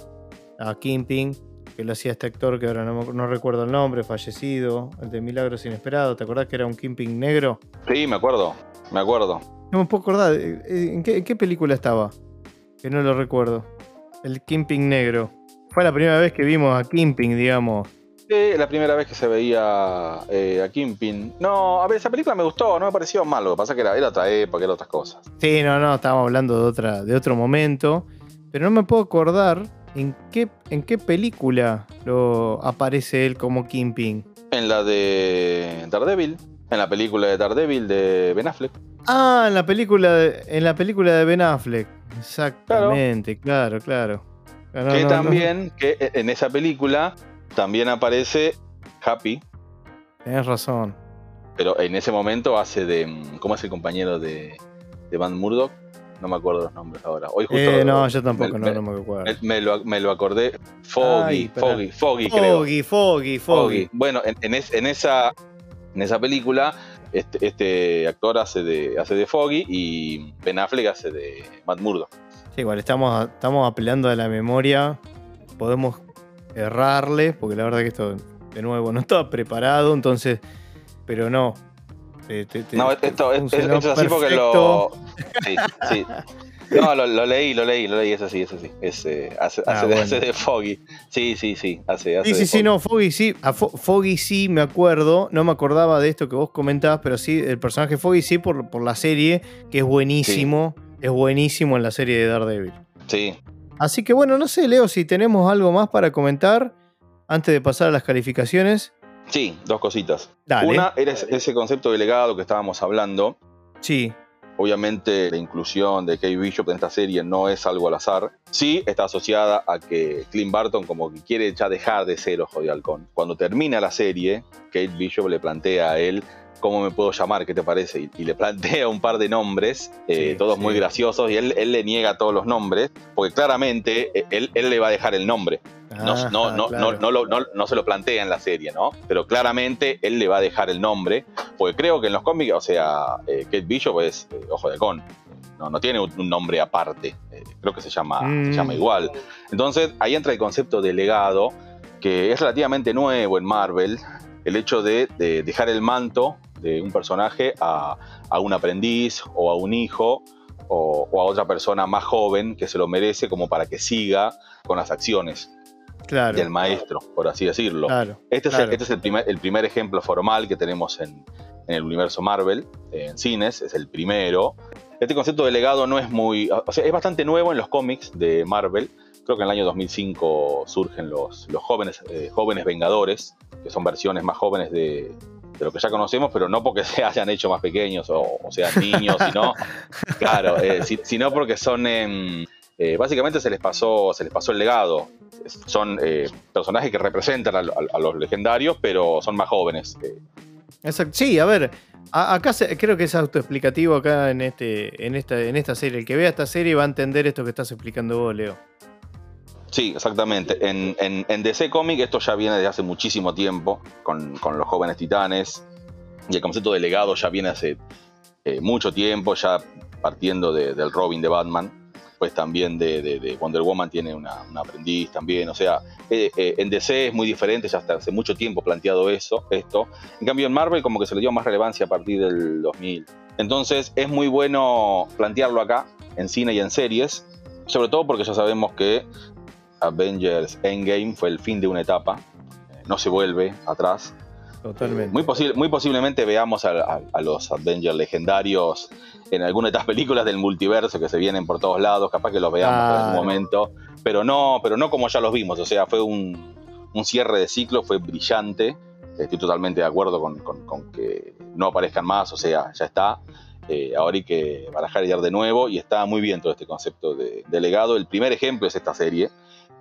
a Kimping, que lo hacía este actor que ahora no, recuerdo el nombre, fallecido, el de Milagros Inesperados. ¿Te acordás que era un Kimping negro?
Sí, me acuerdo, me acuerdo.
No me puedo acordar. Eh, eh, ¿En qué, película estaba? Que no lo recuerdo. El Kimping negro. Fue la primera vez que vimos a Kimping, digamos.
Sí, la primera vez que se veía eh, a Kimping. No, a ver, esa película me gustó, no me pareció mal. Lo que pasa es que era, era otra época, era otras cosas.
Sí, no, no, estábamos hablando de, otra, de otro momento. Pero no me puedo acordar ¿En qué, ¿En qué película lo aparece él como Kingpin?
En la de Daredevil. En la película de Daredevil de Ben Affleck.
Ah, en la película de, en la película de Ben Affleck. Exactamente, claro, claro.
que también, que en esa película también aparece Happy.
Tienes razón.
Pero en ese momento hace de. ¿Cómo es el compañero de, de Van Murdock? No me acuerdo los nombres ahora. Hoy justo
eh, no, yo tampoco, no, me acuerdo.
Me, lo, me, lo, acordé. Foggy, Foggy, Foggy,
creo. Foggy, Foggy, Foggy.
Bueno, en, en, esa, en esa película, este, este, actor hace de, hace de Foggy y Ben Affleck hace de Matt Murdock.
Sí, igual estamos, estamos apelando a la memoria. Podemos errarle, porque la verdad que esto, de nuevo, no estaba preparado, entonces, pero no,
no, esto, es así porque lo. Sí, sí. No, lo, leí, lo leí, lo leí, es así, es así. Es, eh, hace, ah, hace, de Foggy. Sí, sí, sí. Hace,
sí, sí, sí, no, Foggy sí. A Foggy sí me acuerdo. No me acordaba de esto que vos comentabas, pero sí, el personaje Foggy sí por, por la serie, que es buenísimo. Es buenísimo en la serie de Daredevil.
Sí.
Así que bueno, no sé, Leo, si tenemos algo más para comentar antes de pasar a las calificaciones.
Sí, dos cositas. Una era ese concepto de legado que estábamos hablando.
Sí.
Obviamente la inclusión de Kate Bishop en esta serie no es algo al azar. Sí está asociada a que Clint Barton como que quiere ya dejar de ser Ojo de Halcón. Cuando termina la serie, Kate Bishop le plantea a él ¿cómo me puedo llamar? ¿Qué te parece? Y, le plantea un par de nombres, eh, todos muy graciosos, y él, le niega todos los nombres, porque claramente eh, él, le va a dejar el nombre. No, no, no, no, se lo plantea en la serie, ¿no? Pero claramente él le va a dejar el nombre, porque creo que en los cómics, o sea, eh, Kate Bishop es Ojo de Con. No, no tiene un nombre aparte, creo que se llama, se llama mm. igual. Entonces ahí entra el concepto de legado, que es relativamente nuevo en Marvel, el hecho de, dejar el manto de un personaje a, un aprendiz o a un hijo o, a otra persona más joven que se lo merece como para que siga con las acciones del maestro, por así decirlo. este, Es, este, Es, el, primer, el primer ejemplo formal que tenemos en, el universo Marvel, en cines, es el primero. Este concepto de legado no es muy... O sea, es bastante nuevo en los cómics de Marvel. Creo que en el año 2005 surgen los, los jóvenes, eh, jóvenes Vengadores, que son versiones más jóvenes de, de lo que ya conocemos, pero no porque se hayan hecho más pequeños o, sean niños, sino, claro, eh, sino porque son, eh, básicamente se les pasó, se les pasó el legado. Son eh, personajes que representan a, los legendarios, pero son más jóvenes.
Exacto. Sí, a ver, acá creo que es autoexplicativo acá en este, en esta, en esta serie. El que vea esta serie va a entender esto que estás explicando vos, Leo.
Sí, exactamente. En, en, DC Comic esto ya viene desde hace muchísimo tiempo, con, los jóvenes titanes, y el concepto de legado ya viene hace eh, mucho tiempo, ya partiendo del Robin de Batman, pues también de, Wonder Woman tiene una, aprendiz también, o sea, eh, eh, en DC es muy diferente, ya hasta hace mucho tiempo planteado eso, esto. En cambio en Marvel como que se le dio más relevancia a partir del 2000. Entonces es muy bueno plantearlo acá, en cine y en series, sobre todo porque ya sabemos que Avengers Endgame fue el fin de una etapa, no se vuelve atrás.
Totalmente.
Muy, muy posiblemente veamos a, los Avengers legendarios en alguna de estas películas del multiverso que se vienen por todos lados, capaz que los veamos en algún momento, pero no, pero no como ya los vimos, o sea, fue un, cierre de ciclo, fue brillante, estoy totalmente de acuerdo con, que no aparezcan más, o sea, ya está, eh, ahora hay que barajar y dar de nuevo, y está muy bien todo este concepto de, de legado, el primer ejemplo es esta serie,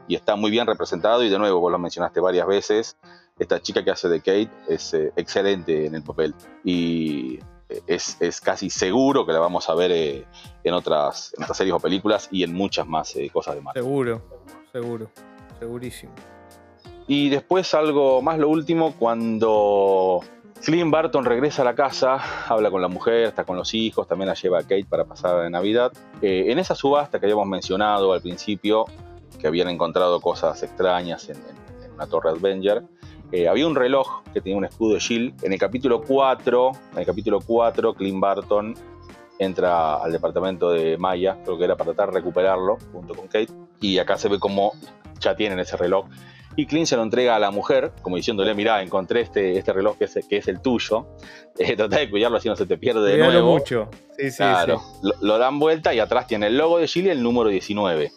y está muy bien representado y de nuevo vos lo mencionaste varias veces, esta chica que hace de Kate es eh, excelente en el papel y eh, es, casi seguro que la vamos a ver eh, en, otras, series o películas y en muchas más cosas de Marvel.
Seguro, seguro, segurísimo.
Y después algo más lo último, cuando Clint Barton regresa a la casa, habla con la mujer, está con los hijos, también la lleva a Kate para pasar la Navidad. en esa subasta que habíamos mencionado al principio, que habían encontrado cosas extrañas en, una torre Avenger. Eh, había un reloj que tenía un escudo de Shield. En el capítulo 4, en el capítulo 4, Clint Barton entra al departamento de Maya, creo que era para tratar de recuperarlo junto con Kate. Y acá se ve como ya tienen ese reloj. Y Clint se lo entrega a la mujer, como diciéndole, mira, encontré este, este reloj que es, que es el tuyo. Eh, trata de cuidarlo así no se te pierde de nuevo.
mucho. Sí, sí,
claro. Lo, lo, dan vuelta y atrás tiene el logo de Shield y el número 19.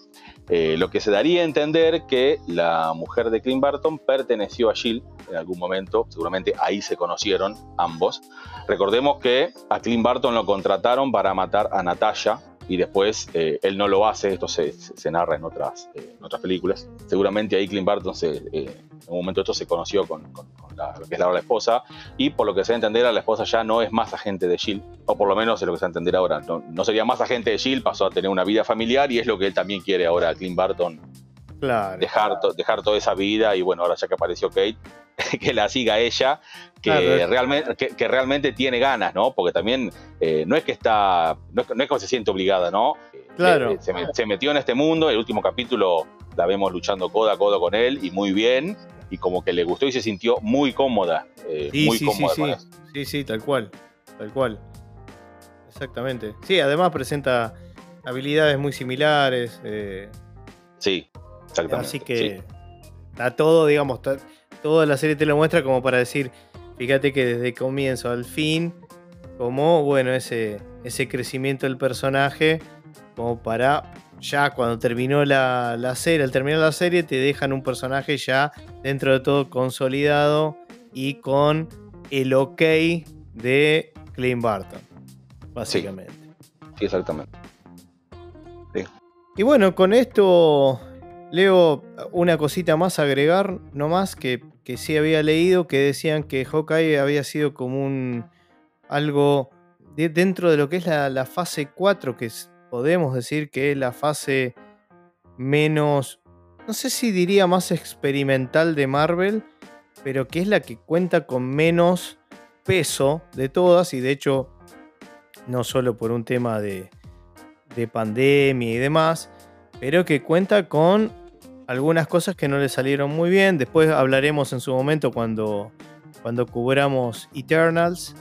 Eh, lo que se daría a entender que la mujer de Clint Barton perteneció a Jill en algún momento, seguramente ahí se conocieron ambos. Recordemos que a Clint Barton lo contrataron para matar a Natasha, y después eh, él no lo hace, esto se, narra en otras, eh, otras películas. Seguramente ahí Clint Barton se, eh, en un momento esto se conoció con, la, lo que es la esposa y por lo que se va a entender la esposa ya no es más agente de Shield, o por lo menos es lo que se va a entender ahora, no, sería más agente de Shield, pasó a tener una vida familiar y es lo que él también quiere ahora, Clint Barton. Dejar, dejar toda esa vida y bueno, ahora ya que apareció Kate, que la siga ella, que, realmente, que, realmente tiene ganas, ¿no? Porque también eh, no es que está, no es, como se siente obligada, ¿no?
Claro.
Eh, se, metió en este mundo, el último capítulo la vemos luchando codo a codo con él y muy bien, y como que le gustó y se sintió muy cómoda. Eh,
sí,
muy
sí,
cómoda
sí, sí. sí, sí, tal cual, tal cual. Exactamente. Sí, además presenta habilidades muy similares.
sí, exactamente.
Así que está todo, digamos, toda la serie te lo muestra como para decir, fíjate que desde comienzo al fin, como, bueno, ese, ese crecimiento del personaje, como para ya cuando terminó la, serie, al terminar la serie, te dejan un personaje ya dentro de todo consolidado y con el ok de Clint Barton, básicamente.
Sí, exactamente.
Y bueno, con esto Leo, una cosita más a agregar, nomás que, que sí había leído que decían que Hawkeye había sido como un algo dentro de lo que es la, fase 4, que podemos decir que es la fase menos, no sé si diría más experimental de Marvel, pero que es la que cuenta con menos peso de todas y de hecho no solo por un tema de, de pandemia y demás, pero que cuenta con algunas cosas que no le salieron muy bien. Después hablaremos en su momento cuando, cuando cubramos Eternals.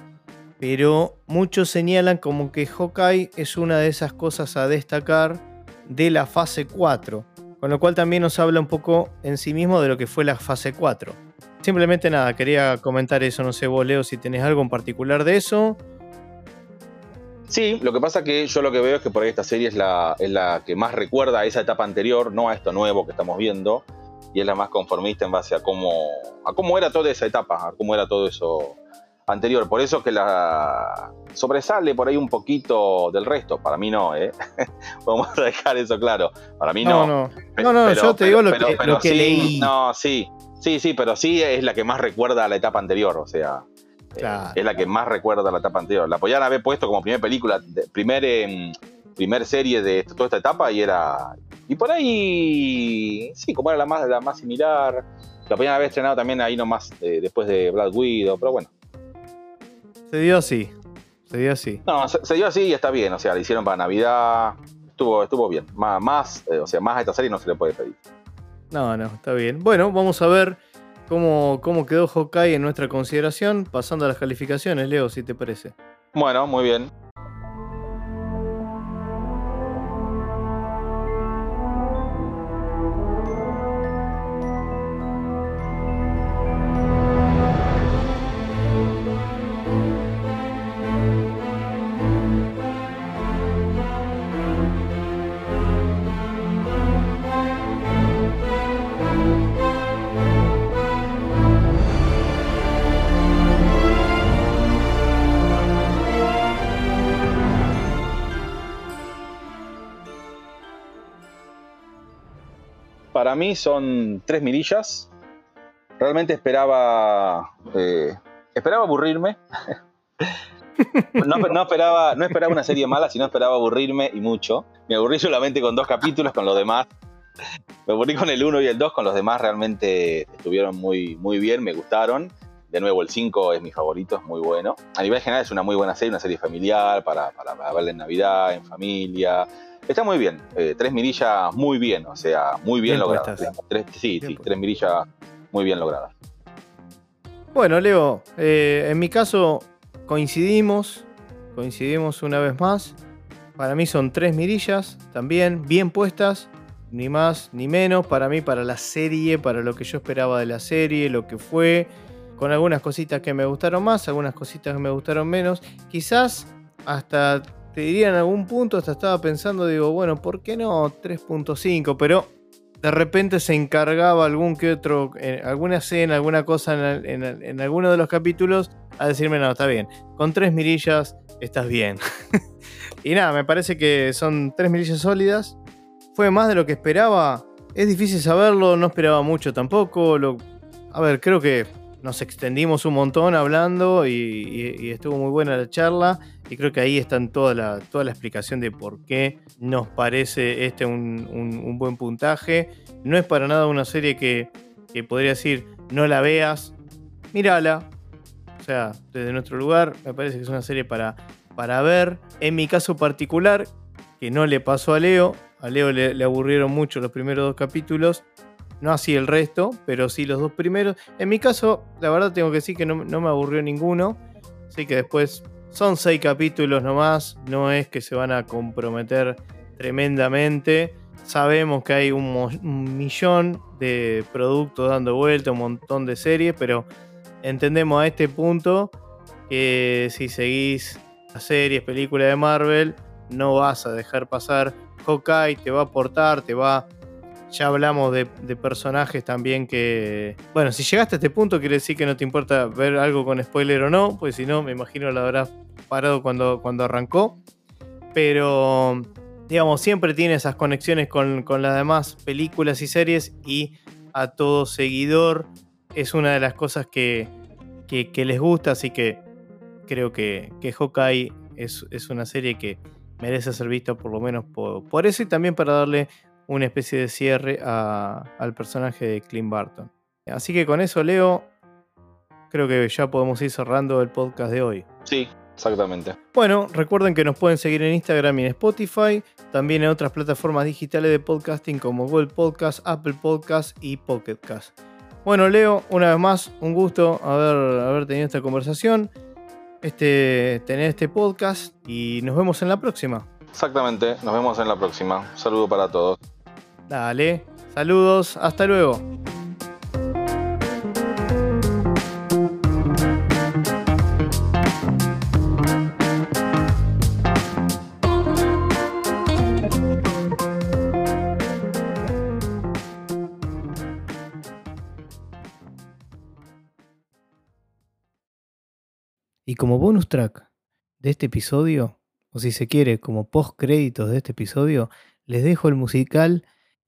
Pero muchos señalan como que Hawkeye es una de esas cosas a destacar de la fase 4. Con lo cual también nos habla un poco en sí mismo de lo que fue la fase 4. Simplemente nada, quería comentar eso. No sé vos, Leo, si tenés algo en particular de eso
Sí, lo que pasa que yo lo que veo es que por ahí esta serie es la, es la que más recuerda a esa etapa anterior, no a esto nuevo que estamos viendo, y es la más conformista en base a cómo, a cómo era toda esa etapa, a cómo era todo eso anterior. Por eso que la sobresale por ahí un poquito del resto. Para mí no, ¿eh? Vamos a dejar eso claro. Para mí no.
No, no, no, yo te digo lo que, leí.
No, sí, sí, sí, pero sí es la que más recuerda a la etapa anterior, o sea es la que más recuerda la etapa anterior. La podían haber puesto como primera película, primer, em, primer serie de toda esta etapa y era. Y por ahí, sí, como era la más, la más similar. La podían haber estrenado también ahí nomás eh, después de Black Widow, pero bueno.
Se dio así. Se dio así.
No, se, dio así y está bien. O sea, la hicieron para Navidad. Estuvo, estuvo bien. Más, más eh, o sea, más a esta serie no se le puede pedir.
No, no, está bien. Bueno, vamos a ver cómo, cómo quedó Hawkeye en nuestra consideración, pasando a las calificaciones, Leo, si te parece.
Bueno, muy bien. Mí son tres mirillas. Realmente esperaba. Eh, esperaba aburrirme. No, esperaba, no esperaba una serie mala, sino esperaba aburrirme y mucho. Me aburrí solamente con dos capítulos, con los demás. Me aburrí con el 1 y el 2, con los demás realmente estuvieron muy, muy bien, me gustaron. De nuevo, el 5 es mi favorito, es muy bueno. A nivel general es una muy buena serie, una serie familiar para, para, verla en Navidad, en familia. Está muy bien. Eh, tres mirillas muy bien, o sea, muy bien, logradas. sí, sí, tres mirillas muy bien logradas.
Bueno, Leo, eh, en mi caso coincidimos, coincidimos una vez más. Para mí son tres mirillas, también bien puestas, ni más ni menos. Para mí, para la serie, para lo que yo esperaba de la serie, lo que fue, con algunas cositas que me gustaron más, algunas cositas que me gustaron menos. Quizás hasta te diría en algún punto, hasta estaba pensando, digo, bueno, ¿por qué no 3.5? Pero de repente se encargaba algún que otro, eh, alguna escena, alguna cosa en, en, alguno de los capítulos a decirme, no, está bien, con tres mirillas estás bien. y nada, me parece que son tres mirillas sólidas. Fue más de lo que esperaba. Es difícil saberlo, no esperaba mucho tampoco. A ver, creo que nos extendimos un montón hablando y, estuvo muy buena la charla. Y creo que ahí está toda la, toda la explicación de por qué nos parece este un, buen puntaje. No es para nada una serie que, que podría decir no la veas, mírala. O sea, desde nuestro lugar me parece que es una serie para, para ver. En mi caso particular, que no le pasó a Leo, a Leo le aburrieron mucho los primeros dos capítulos no así el resto, pero sí los dos primeros. En mi caso, la verdad tengo que decir que no, me aburrió ninguno. Así que después son seis capítulos nomás. No es que se van a comprometer tremendamente. Sabemos que hay un, millón de productos dando vuelta, un montón de series, pero entendemos a este punto que si seguís las series, películas de Marvel, no vas a dejar pasar Hawkeye, te va a aportar, te va ya hablamos de, personajes también que. Bueno, si llegaste a este punto, quiere decir que no te importa ver algo con spoiler o no, pues si no, me imagino lo habrás parado cuando, cuando arrancó. Pero, digamos, siempre tiene esas conexiones con, las demás películas y series y a todo seguidor es una de las cosas que, les gusta, así que creo que, que Hawkeye es, es, una serie que merece ser vista por lo menos por eso y también para darle una especie de cierre al personaje de Clint Barton. Así que con eso, Leo, creo que ya podemos ir cerrando el podcast de hoy.
Sí, exactamente.
Bueno, recuerden que nos pueden seguir en Instagram y en Spotify, también en otras plataformas digitales de podcasting como Google Podcast, Apple Podcast y Pocket Cast. Bueno, Leo, una vez más, un gusto haber, haber tenido esta conversación, este, tener este podcast y nos vemos en la próxima.
Exactamente, nos vemos en la próxima. Un saludo para todos.
Dale, saludos, hasta luego. Y como bonus track de este episodio, o si se quiere, como post créditos de este episodio, les dejo el musical